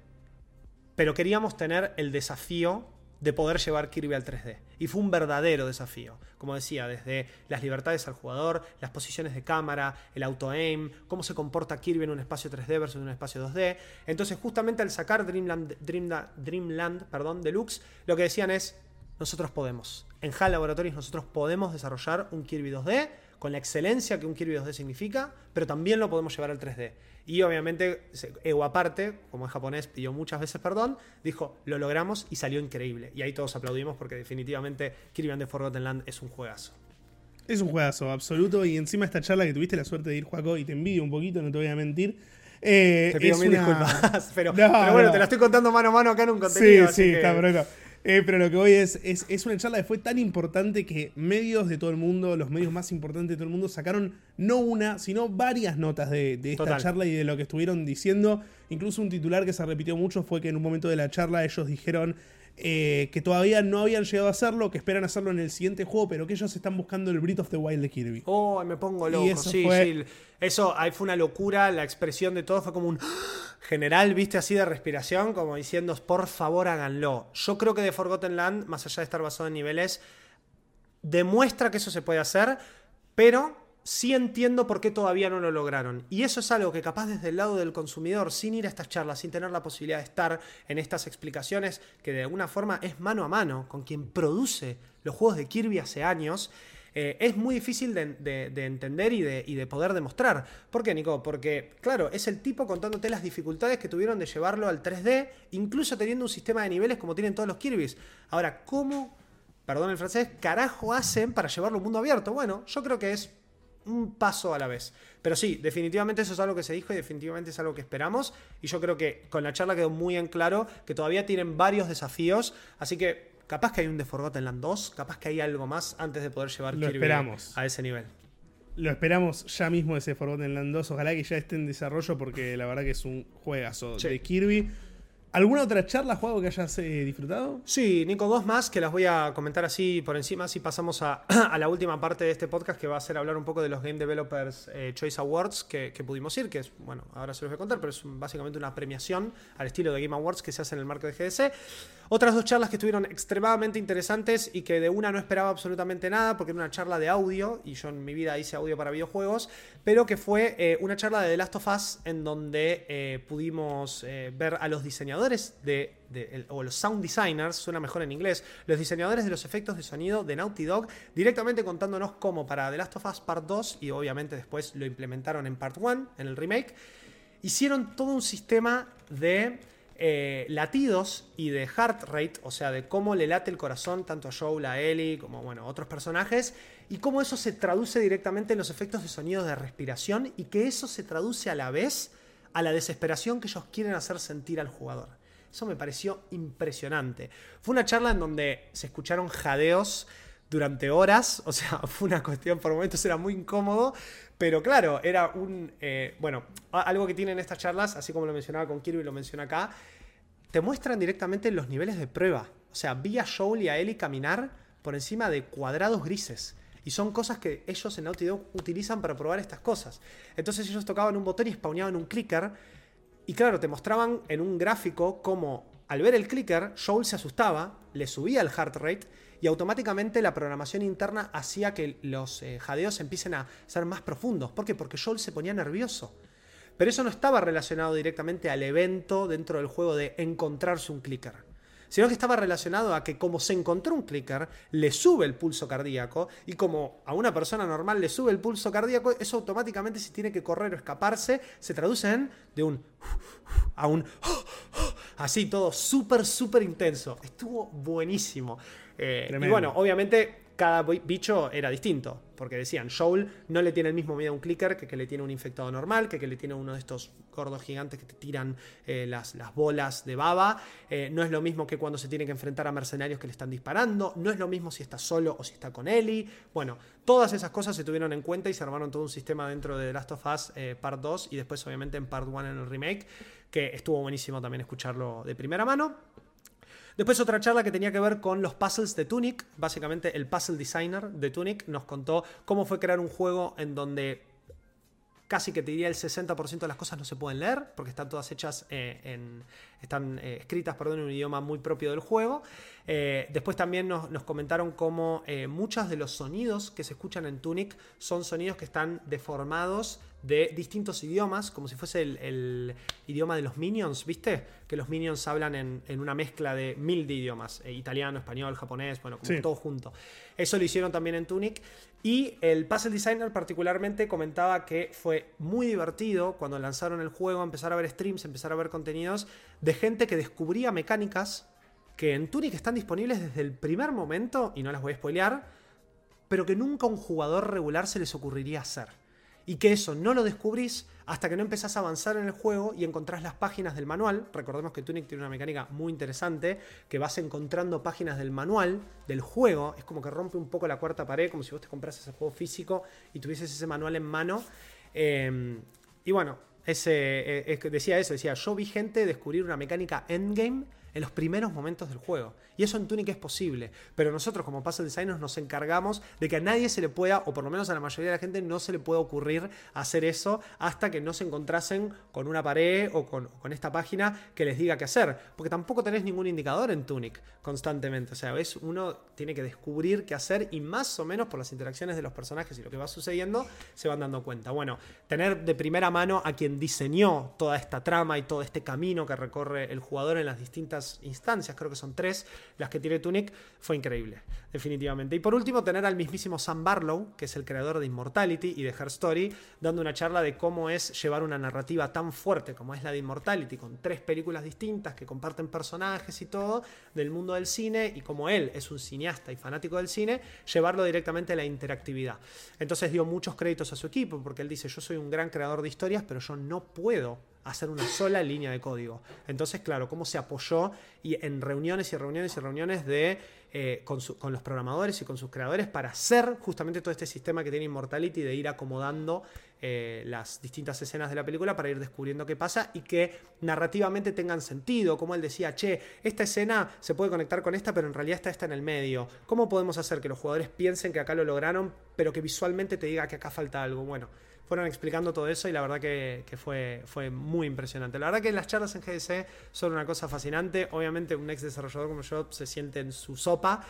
pero queríamos tener el desafío de poder llevar Kirby al 3D. Y fue un verdadero desafío. Como decía, desde las libertades al jugador, las posiciones de cámara, el auto-aim, cómo se comporta Kirby en un espacio 3D versus en un espacio 2D. Entonces, justamente al sacar Dreamland, Dreamland, Dreamland perdón, Deluxe, lo que decían es, nosotros podemos. En HAL Laboratories nosotros podemos desarrollar un Kirby 2D con la excelencia que un Kirby 2D significa, pero también lo podemos llevar al 3D. Y obviamente, Ego aparte, como es japonés, pidió muchas veces perdón, dijo, lo logramos y salió increíble. Y ahí todos aplaudimos porque definitivamente Kirby and the Forgotten Land es un juegazo. Es un juegazo absoluto y encima esta charla que tuviste la suerte de ir, Juaco, y te envidio un poquito, no te voy a mentir. Eh, te pido mil disculpas, (laughs) pero, bueno, te la estoy contando mano a mano acá en un contenido. Sí, sí, está pronto. Eh, pero lo que voy es, es, una charla que fue tan importante que medios de todo el mundo, los medios más importantes de todo el mundo, sacaron no una, sino varias notas de, esta charla y de lo que estuvieron diciendo. Incluso un titular que se repitió mucho fue que en un momento de la charla ellos dijeron eh, que todavía no habían llegado a hacerlo, que esperan hacerlo en el siguiente juego, pero que ellos están buscando el Breath of the Wild de Kirby. Oh, me pongo loco. eso sí, sí. Eso ahí fue una locura, la expresión de todo fue como un (gasps) general, viste, así de respiración, como diciendo, por favor háganlo. Yo creo que The Forgotten Land, más allá de estar basado en niveles, demuestra que eso se puede hacer, pero sí entiendo por qué todavía no lo lograron. Y eso es algo que capaz desde el lado del consumidor, sin ir a estas charlas, sin tener la posibilidad de estar en estas explicaciones, que de alguna forma es mano a mano con quien produce los juegos de Kirby hace años, eh, es muy difícil de, entender y de, poder demostrar. ¿Por qué, Nico? Porque, claro, es el tipo contándote las dificultades que tuvieron de llevarlo al 3D, incluso teniendo un sistema de niveles como tienen todos los Kirby's. Ahora, ¿cómo, perdón el francés, carajo hacen para llevarlo a un mundo abierto? Bueno, yo creo que es un paso a la vez. Pero sí, definitivamente eso es algo que se dijo y definitivamente es algo que esperamos. Y yo creo que con la charla quedó muy en claro que todavía tienen varios desafíos. Así que capaz que hay un The Forgotten Land 2, capaz que hay algo más antes de poder llevar Lo esperamos. a ese nivel. Lo esperamos ya mismo ese Forgotten Land 2. Ojalá que ya esté en desarrollo porque la verdad que es un juegazo de Kirby. ¿Alguna otra charla, juego que hayas eh, disfrutado? Sí, Nico, dos más que las voy a comentar así por encima. Si pasamos (clears throat) a, la última parte de este podcast que va a ser hablar un poco de los Game Developers eh, Choice Awards que, pudimos ir, que es, bueno, ahora se los voy a contar, pero es básicamente una premiación al estilo de Game Awards que se hace en el marco de GDC. Otras dos charlas que estuvieron extremadamente interesantes y que de una no esperaba absolutamente nada porque era una charla de audio y yo en mi vida hice audio para videojuegos, pero que fue eh, una charla de The Last of Us en donde pudimos ver a los diseñadores de, o los sound designers, suena mejor en inglés, los diseñadores de los efectos de sonido de Naughty Dog, directamente contándonos cómo para The Last of Us Part 2, y obviamente después lo implementaron en Part 1, en el remake, hicieron todo un sistema de eh, latidos y de heart rate, o sea, de cómo le late el corazón tanto a Joel, a Ellie, como bueno, otros personajes, y cómo eso se traduce directamente en los efectos de sonido de respiración y que eso se traduce a la vez a la desesperación que ellos quieren hacer sentir al jugador. Eso me pareció impresionante. Fue una charla en donde se escucharon jadeos durante horas, (laughs) o sea, fue una cuestión, por momentos era muy incómodo, pero claro, era un, eh, bueno, algo que tienen estas charlas, así como lo mencionaba con Kirby lo menciona acá, te muestran directamente los niveles de prueba. O sea, vi a Joel y a Ellie caminar por encima de cuadrados grises. Y son cosas que ellos en Naughty Dog utilizan para probar estas cosas. Entonces ellos tocaban un botón y spawneaban un clicker. Y claro, te mostraban en un gráfico cómo al ver el clicker, Joel se asustaba, le subía el heart rate y automáticamente la programación interna hacía que los eh, jadeos empiecen a ser más profundos. ¿Por qué? Porque Joel se ponía nervioso. Pero eso no estaba relacionado directamente al evento dentro del juego de encontrarse un clicker sino que estaba relacionado a que como se encontró un clicker, le sube el pulso cardíaco y como a una persona normal le sube el pulso cardíaco, eso automáticamente si tiene que correr o escaparse, se traduce en de un a un así todo súper, súper intenso. Estuvo buenísimo. Eh, y bueno, obviamente cada bicho era distinto. Porque decían, Joel no le tiene el mismo miedo a un clicker que que le tiene un infectado normal, que que le tiene uno de estos gordos gigantes que te tiran eh, las, las, bolas de baba. Eh, no es lo mismo que cuando se tiene que enfrentar a mercenarios que le están disparando. No es lo mismo si está solo o si está con Ellie. Bueno, todas esas cosas se tuvieron en cuenta y se armaron todo un sistema dentro de The Last of Us eh, Part 2 y después obviamente en Part 1 en el remake, que estuvo buenísimo también escucharlo de primera mano. Después otra charla que tenía que ver con los puzzles de Tunic. Básicamente el puzzle designer de Tunic nos contó cómo fue crear un juego en donde casi que te diría el 60% de las cosas no se pueden leer, porque están todas hechas eh, en. están eh, escritas, perdón, en un idioma muy propio del juego. Eh, después también nos, nos comentaron cómo muchos de los sonidos que se escuchan en Tunic son sonidos que están deformados de distintos idiomas, como si fuese el, el idioma de los minions, ¿viste? Que los minions hablan en, en una mezcla de mil de idiomas, eh, italiano, español, japonés, bueno, como Sí. todo junto. Eso lo hicieron también en Tunic. Y el puzzle designer particularmente comentaba que fue muy divertido cuando lanzaron el juego, empezar a ver streams, empezar a ver contenidos de gente que descubría mecánicas que en Tunic están disponibles desde el primer momento, y no las voy a spoilear, pero que nunca a un jugador regular se les ocurriría hacer. Y que eso no lo descubrís hasta que no empezás a avanzar en el juego y encontrás las páginas del manual. Recordemos que Tunic tiene una mecánica muy interesante, que vas encontrando páginas del manual del juego. Es como que rompe un poco la cuarta pared, como si vos te comprases ese juego físico y tuvieses ese manual en mano. Eh, y bueno, ese, eh, decía eso, decía, yo vi gente descubrir una mecánica endgame en los primeros momentos del juego. Y eso en Tunic es posible. Pero nosotros como puzzle designers nos encargamos de que a nadie se le pueda, o por lo menos a la mayoría de la gente, no se le pueda ocurrir hacer eso hasta que no se encontrasen con una pared o con, con esta página que les diga qué hacer. Porque tampoco tenés ningún indicador en Tunic constantemente. O sea, ¿ves? uno tiene que descubrir qué hacer y más o menos por las interacciones de los personajes y lo que va sucediendo se van dando cuenta. Bueno, tener de primera mano a quien diseñó toda esta trama y todo este camino que recorre el jugador en las distintas instancias, creo que son tres las que tiene Tunic, fue increíble, definitivamente. Y por último, tener al mismísimo Sam Barlow, que es el creador de Immortality y de Her Story, dando una charla de cómo es llevar una narrativa tan fuerte como es la de Immortality, con tres películas distintas que comparten personajes y todo del mundo del cine, y como él es un cineasta y fanático del cine, llevarlo directamente a la interactividad. Entonces dio muchos créditos a su equipo, porque él dice, yo soy un gran creador de historias, pero yo no puedo hacer una sola línea de código. Entonces, claro, cómo se apoyó y en reuniones y reuniones y reuniones de, eh, con, con los programadores y con sus creadores para hacer justamente todo este sistema que tiene Immortality de ir acomodando eh, las distintas escenas de la película para ir descubriendo qué pasa y que narrativamente tengan sentido. Como él decía, che, esta escena se puede conectar con esta, pero en realidad está esta en el medio. ¿Cómo podemos hacer que los jugadores piensen que acá lo lograron, pero que visualmente te diga que acá falta algo? Bueno, fueron explicando todo eso y la verdad que, fue, fue muy impresionante. La verdad que las charlas en GDC son una cosa fascinante. Obviamente un ex desarrollador como yo se siente en su sopa.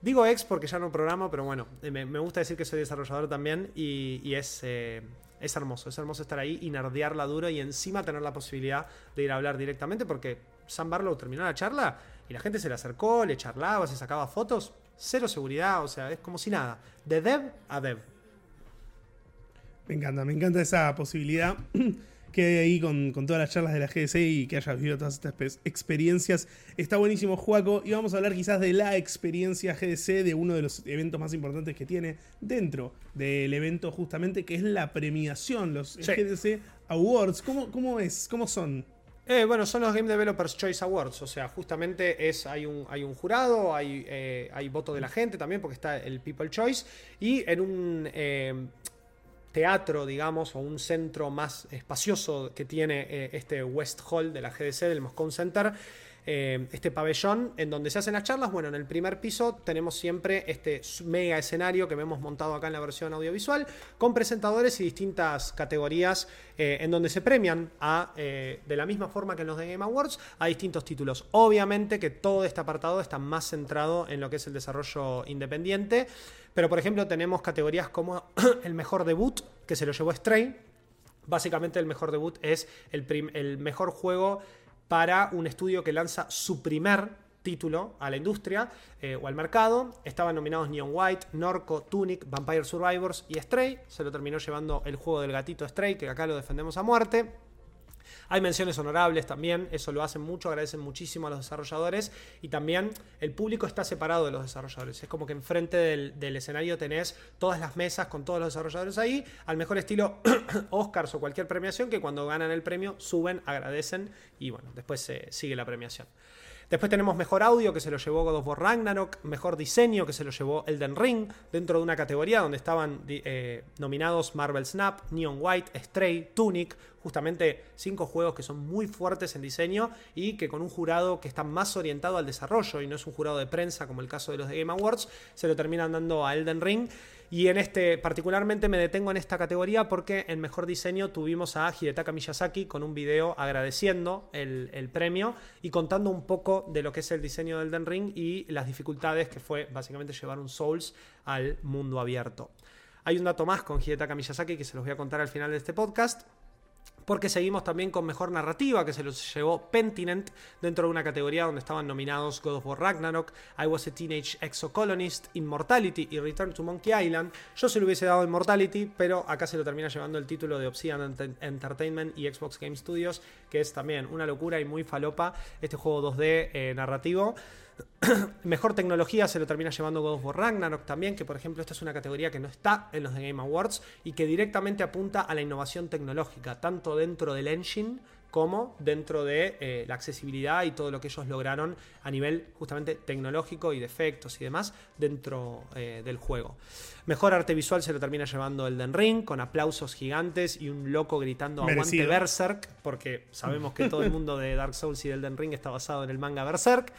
Digo ex porque ya no programo, pero bueno, eh, me, gusta decir que soy desarrollador también y, es, eh, es hermoso. Es hermoso estar ahí y nerdearla duro y encima tener la posibilidad de ir a hablar directamente porque Sam Barlow terminó la charla y la gente se le acercó, le charlaba, se sacaba fotos. Cero seguridad, o sea, es como si nada. De dev a dev. Me encanta, me encanta esa posibilidad (clears throat) que hay ahí con, con todas las charlas de la GDC y que hayas vivido todas estas pe- experiencias. Está buenísimo, Juaco. Y vamos a hablar quizás de la experiencia GDC, de uno de los eventos más importantes que tiene dentro del evento, justamente, que es la premiación, los Sí. GDC Awards. ¿Cómo, cómo es? ¿Cómo son? Eh, bueno, son los Game Developers Choice Awards, o sea, justamente es, hay, un, hay un jurado, hay, eh, hay voto de la gente también, porque está el People Choice, y en un eh, teatro, digamos, o un centro más espacioso que tiene eh, este West Hall de la GDC, del Moscone Center, eh, este pabellón en donde se hacen las charlas. Bueno, en el primer piso tenemos siempre este mega escenario que hemos montado acá en la versión audiovisual, con presentadores y distintas categorías eh, en donde se premian a, de la misma forma que en los de Game Awards, a distintos títulos. Obviamente que todo este apartado está más centrado en lo que es el desarrollo independiente, pero por ejemplo tenemos categorías como (clears throat) el mejor debut, que se lo llevó Stray. Básicamente el mejor debut es el, mejor juego para un estudio que lanza su primer título a la industria eh, o al mercado. Estaban nominados Neon White, Norco, Tunic, Vampire Survivors y Stray. Se lo terminó llevando el juego del gatito Stray, que acá lo defendemos a muerte. Hay menciones honorables también, eso lo hacen mucho, agradecen muchísimo a los desarrolladores y también el público está separado de los desarrolladores. Es como que enfrente del, escenario tenés todas las mesas con todos los desarrolladores ahí, al mejor estilo (clears throat) Oscars o cualquier premiación que cuando ganan el premio suben, agradecen y bueno, después se sigue la premiación. Después tenemos mejor audio que se lo llevó God of War Ragnarok, mejor diseño que se lo llevó Elden Ring, dentro de una categoría donde estaban eh, nominados Marvel Snap, Neon White, Stray, Tunic, justamente cinco juegos que son muy fuertes en diseño y que con un jurado que está más orientado al desarrollo y no es un jurado de prensa como el caso de los de Game Awards, se lo terminan dando a Elden Ring. Y en este, particularmente me detengo en esta categoría porque en mejor diseño tuvimos a Hidetaka Miyazaki con un video agradeciendo el, premio y contando un poco de lo que es el diseño del Elden Ring y las dificultades que fue básicamente llevar un Souls al mundo abierto. Hay un dato más con Hidetaka Miyazaki que se los voy a contar al final de este podcast porque seguimos también con mejor narrativa, que se los llevó Pentinent dentro de una categoría donde estaban nominados God of War Ragnarok, I Was a Teenage Exocolonist, Immortality y Return to Monkey Island. Yo se lo hubiese dado Immortality, pero acá se lo termina llevando el título de Obsidian Entertainment y Xbox Game Studios, que es también una locura y muy falopa este juego 2D eh, narrativo. (clears throat) Mejor tecnología se lo termina llevando God of War Ragnarok también, que por ejemplo esta es una categoría que no está en los de Game Awards y que directamente apunta a la innovación tecnológica, tanto dentro del engine como dentro de eh, la accesibilidad y todo lo que ellos lograron a nivel justamente tecnológico y de efectos y demás dentro eh, del juego. Mejor arte visual se lo termina llevando Elden Ring, con aplausos gigantes y un loco gritando aguante Berserk, porque sabemos que todo el mundo de Dark Souls y Elden Ring está basado en el manga Berserk.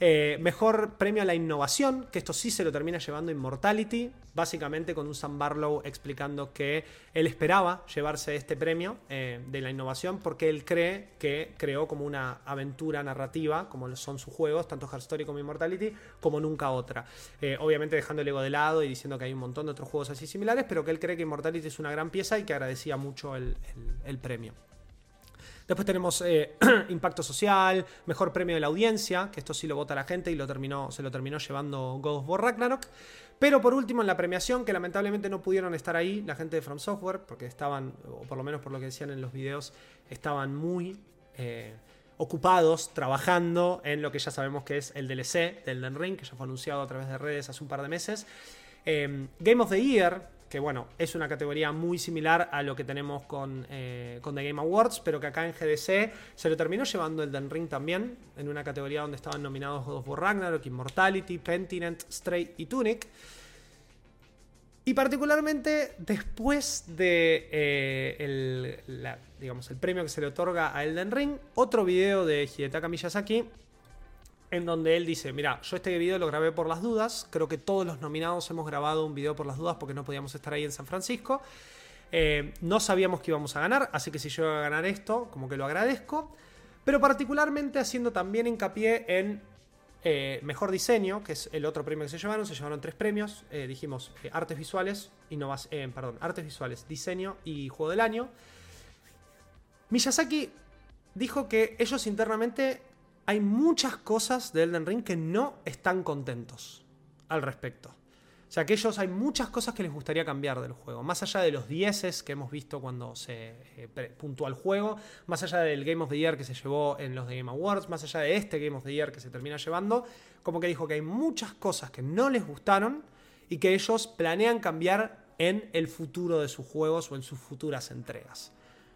Eh, mejor premio a la innovación, que esto sí se lo termina llevando Immortality, básicamente con un Sam Barlow explicando que él esperaba llevarse este premio eh, de la innovación porque él cree que creó como una aventura narrativa, como son sus juegos, tanto Hard Story como Immortality, como nunca otra. Eh, obviamente dejando el ego de lado y diciendo que hay un montón de otros juegos así similares, pero que él cree que Immortality es una gran pieza y que agradecía mucho el premio. Después tenemos eh, (clears throat) impacto social, mejor premio de la audiencia, que esto sí lo vota la gente y lo terminó, se lo terminó llevando God of War Ragnarok. Pero por último, en la premiación, que lamentablemente no pudieron estar ahí, la gente de From Software, porque estaban, o por lo menos por lo que decían en los videos, estaban muy eh, ocupados trabajando en lo que ya sabemos que es el DLC del Den Ring, que ya fue anunciado a través de redes hace un par de meses. Eh, Game of the Year, que bueno, es una categoría muy similar a lo que tenemos con, eh, con The Game Awards, pero que acá en GDC se lo terminó llevando el Den Ring también, en una categoría donde estaban nominados God of War Ragnarok, Immortality, Pentinent, Stray y Tunic. Y particularmente después de eh, el, digamos, el premio que se le otorga a Elden Ring, otro video de Hidetaka Miyazaki en donde él dice, mira, yo este video lo grabé por las dudas, creo que todos los nominados hemos grabado un video por las dudas porque no podíamos estar ahí en San Francisco, eh, no sabíamos que íbamos a ganar, así que si yo a ganar esto, como que lo agradezco, pero particularmente haciendo también hincapié en eh, mejor diseño, que es el otro premio que se llevaron, se llevaron tres premios, eh, dijimos artes visuales, perdón, artes visuales, diseño y juego del año. Miyazaki dijo que ellos internamente hay muchas cosas de Elden Ring que no están contentos al respecto. O sea, que ellos hay muchas cosas que les gustaría cambiar del juego. Más allá de los dieces que hemos visto cuando se eh, puntúa el juego, más allá del Game of the Year que se llevó en los de Game Awards, más allá de este Game of the Year que se termina llevando, como que dijo que hay muchas cosas que no les gustaron y que ellos planean cambiar en el futuro de sus juegos o en sus futuras entregas.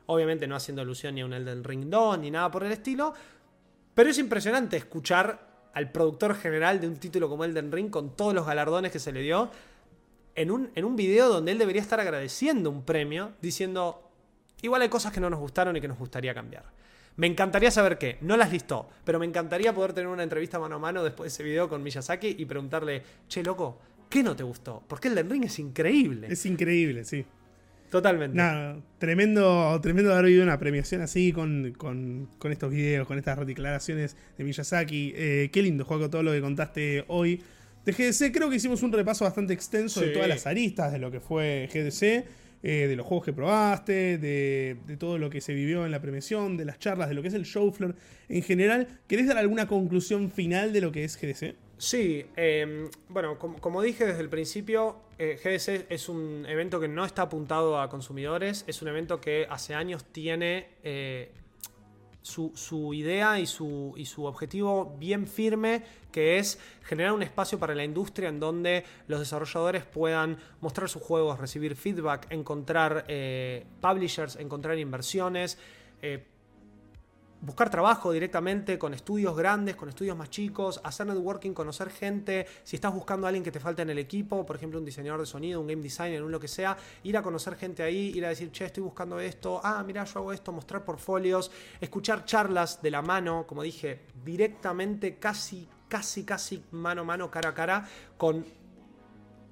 Obviamente no haciendo alusión ni a un Elden Ring 2 ni nada por el estilo, pero es impresionante escuchar al productor general de un título como Elden Ring con todos los galardones que se le dio en un, en un video donde él debería estar agradeciendo un premio, diciendo, igual hay cosas que no nos gustaron y que nos gustaría cambiar. Me encantaría saber qué, no las listó, pero me encantaría poder tener una entrevista mano a mano después de ese video con Miyazaki y preguntarle, che, loco, ¿qué no te gustó? Porque Elden Ring es increíble. Es increíble, sí. Totalmente. Nada, tremendo, tremendo haber vivido una premiación así con, estos videos, con estas declaraciones de Miyazaki. Eh, qué lindo, Juego, todo lo que contaste hoy. De GDC creo que hicimos un repaso bastante extenso de todas las aristas de lo que fue GDC, eh, de los juegos que probaste, de, de, todo lo que se vivió en la premiación, de las charlas, de lo que es el show floor en general. ¿Querés dar alguna conclusión final de lo que es GDC? Sí, em, bueno, como, dije desde el principio, eh, GDC es un evento que no está apuntado a consumidores, es un evento que hace años tiene eh, su, idea y su, y su objetivo bien firme, que es generar un espacio para la industria en donde los desarrolladores puedan mostrar sus juegos, recibir feedback, encontrar eh, publishers, encontrar inversiones buscar trabajo directamente con estudios grandes, con estudios más chicos, hacer networking, conocer gente, si estás buscando a alguien que te falta en el equipo, por ejemplo un diseñador de sonido, un game designer, un lo que sea, ir a conocer gente ahí, ir a decir, che, estoy buscando esto, ah, mira, yo hago esto, mostrar portfolios, escuchar charlas de la mano, como dije, directamente, casi, casi, casi mano a mano, cara a cara, con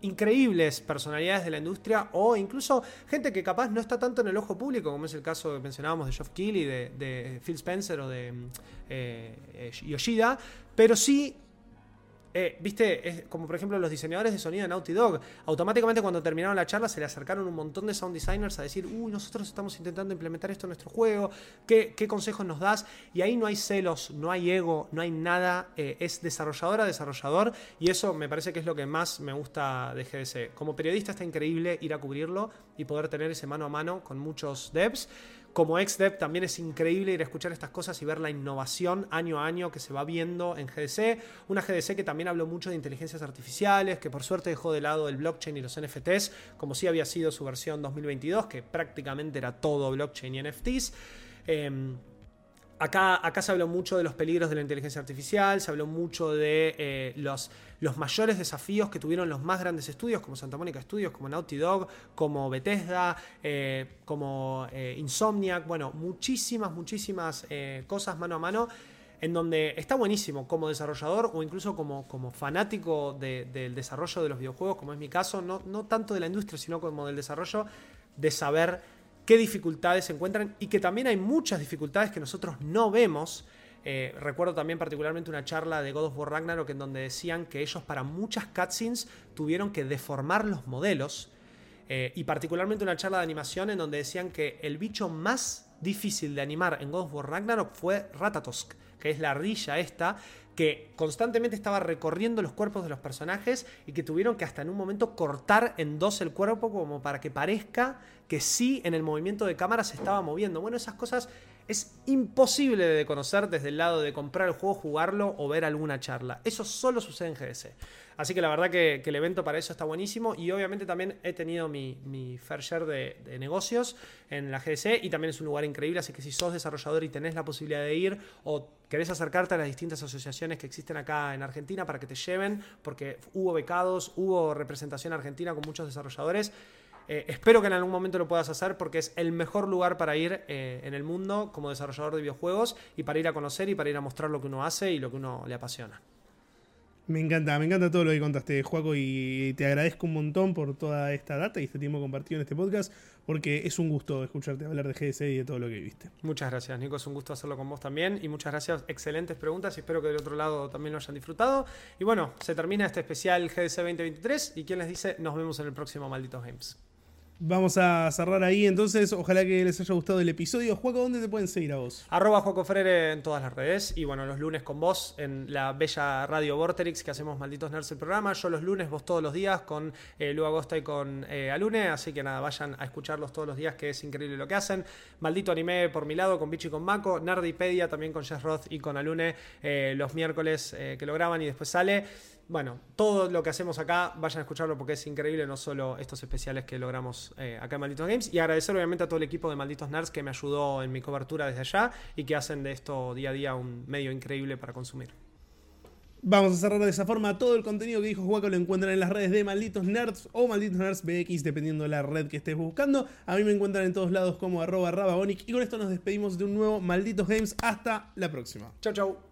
increíbles personalidades de la industria o incluso gente que capaz no está tanto en el ojo público, como es el caso que mencionábamos de Geoff Keighley, de, de Phil Spencer o de eh, eh, Yoshida, pero sí eh, viste, es como por ejemplo los diseñadores de sonido de Naughty Dog, automáticamente cuando terminaron la charla se le acercaron un montón de sound designers a decir, uy, nosotros estamos intentando implementar esto en nuestro juego, ¿qué, consejos nos das? Y ahí no hay celos, no hay ego, no hay nada, eh, es desarrolladora, desarrollador, y eso me parece que es lo que más me gusta de GDC. Como periodista está increíble ir a cubrirlo y poder tener ese mano a mano con muchos devs. Como ex-dev también es increíble ir a escuchar estas cosas y ver la innovación año a año que se va viendo en GDC. Una GDC que también habló mucho de inteligencias artificiales, que por suerte dejó de lado el blockchain y los NFTs, como sí había sido su versión 2022, que prácticamente era todo blockchain y NFTs. Em, acá, acá se habló mucho de los peligros de la inteligencia artificial, se habló mucho de eh, los, los mayores desafíos que tuvieron los más grandes estudios, como Santa Mónica Studios, como Naughty Dog, como Bethesda, eh, como eh, Insomniac, bueno, muchísimas, muchísimas cosas mano a mano. En donde está buenísimo como desarrollador o incluso como, como fanático del desarrollo de los videojuegos, como es mi caso, no, no tanto de la industria, sino como del desarrollo, de saber qué dificultades se encuentran y que también hay muchas dificultades que nosotros no vemos. Eh, recuerdo también particularmente una charla de God of War Ragnarok en donde decían que ellos para muchas cutscenes tuvieron que deformar los modelos eh, y particularmente una charla de animación en donde decían que el bicho más difícil de animar en God of War Ragnarok fue Ratatosk, que es la ardilla esta que constantemente estaba recorriendo los cuerpos de los personajes y que tuvieron que hasta en un momento cortar en dos el cuerpo como para que parezca que sí en el movimiento de cámara se estaba moviendo. Bueno, esas cosas es imposible de conocer desde el lado de comprar el juego, jugarlo o ver alguna charla. Eso solo sucede en GDC. Así que la verdad que, el evento para eso está buenísimo y obviamente también he tenido mi, fair share de, negocios en la GDC y también es un lugar increíble, así que si sos desarrollador y tenés la posibilidad de ir o querés acercarte a las distintas asociaciones que existen acá en Argentina para que te lleven, porque hubo becados, hubo representación argentina con muchos desarrolladores, eh, espero que en algún momento lo puedas hacer porque es el mejor lugar para ir eh, en el mundo como desarrollador de videojuegos y para ir a conocer y para ir a mostrar lo que uno hace y lo que uno le apasiona. Me encanta, me encanta todo lo que contaste, Juaco, y te agradezco un montón por toda esta data y este tiempo compartido en este podcast, porque es un gusto escucharte hablar de GDC y de todo lo que viste. Muchas gracias, Nico, es un gusto hacerlo con vos también, y muchas gracias, excelentes preguntas, y espero que del otro lado también lo hayan disfrutado. Y bueno, se termina este especial GDC 2023, y quien les dice, nos vemos en el próximo Malditos Games. Vamos a cerrar ahí entonces. Ojalá que les haya gustado el episodio. Juaco, ¿dónde te pueden seguir a vos? Arroba en todas las redes. Y bueno, los lunes con vos en la bella radio Vorterix que hacemos Malditos Nerds el programa. Yo los lunes, vos todos los días con eh, Lu Agosta y con eh, Alune. Así que nada, vayan a escucharlos todos los días que es increíble lo que hacen. Maldito anime por mi lado con Bichi y con Mako. Nerdipedia también con Jess Roth y con Alune eh, los miércoles eh, que lo graban y después sale bueno, todo lo que hacemos acá, vayan a escucharlo porque es increíble, no solo estos especiales que logramos eh, acá en Malditos Games. Y agradecer obviamente a todo el equipo de Malditos Nerds que me ayudó en mi cobertura desde allá y que hacen de esto día a día un medio increíble para consumir. Vamos a cerrar de esa forma. Todo el contenido que dijo Juaco lo encuentran en las redes de Malditos Nerds o Malditos Nerds BX, dependiendo de la red que estés buscando. A mí me encuentran en todos lados como arroba rababonic. Y con esto nos despedimos de un nuevo Malditos Games. Hasta la próxima. Chau, chau.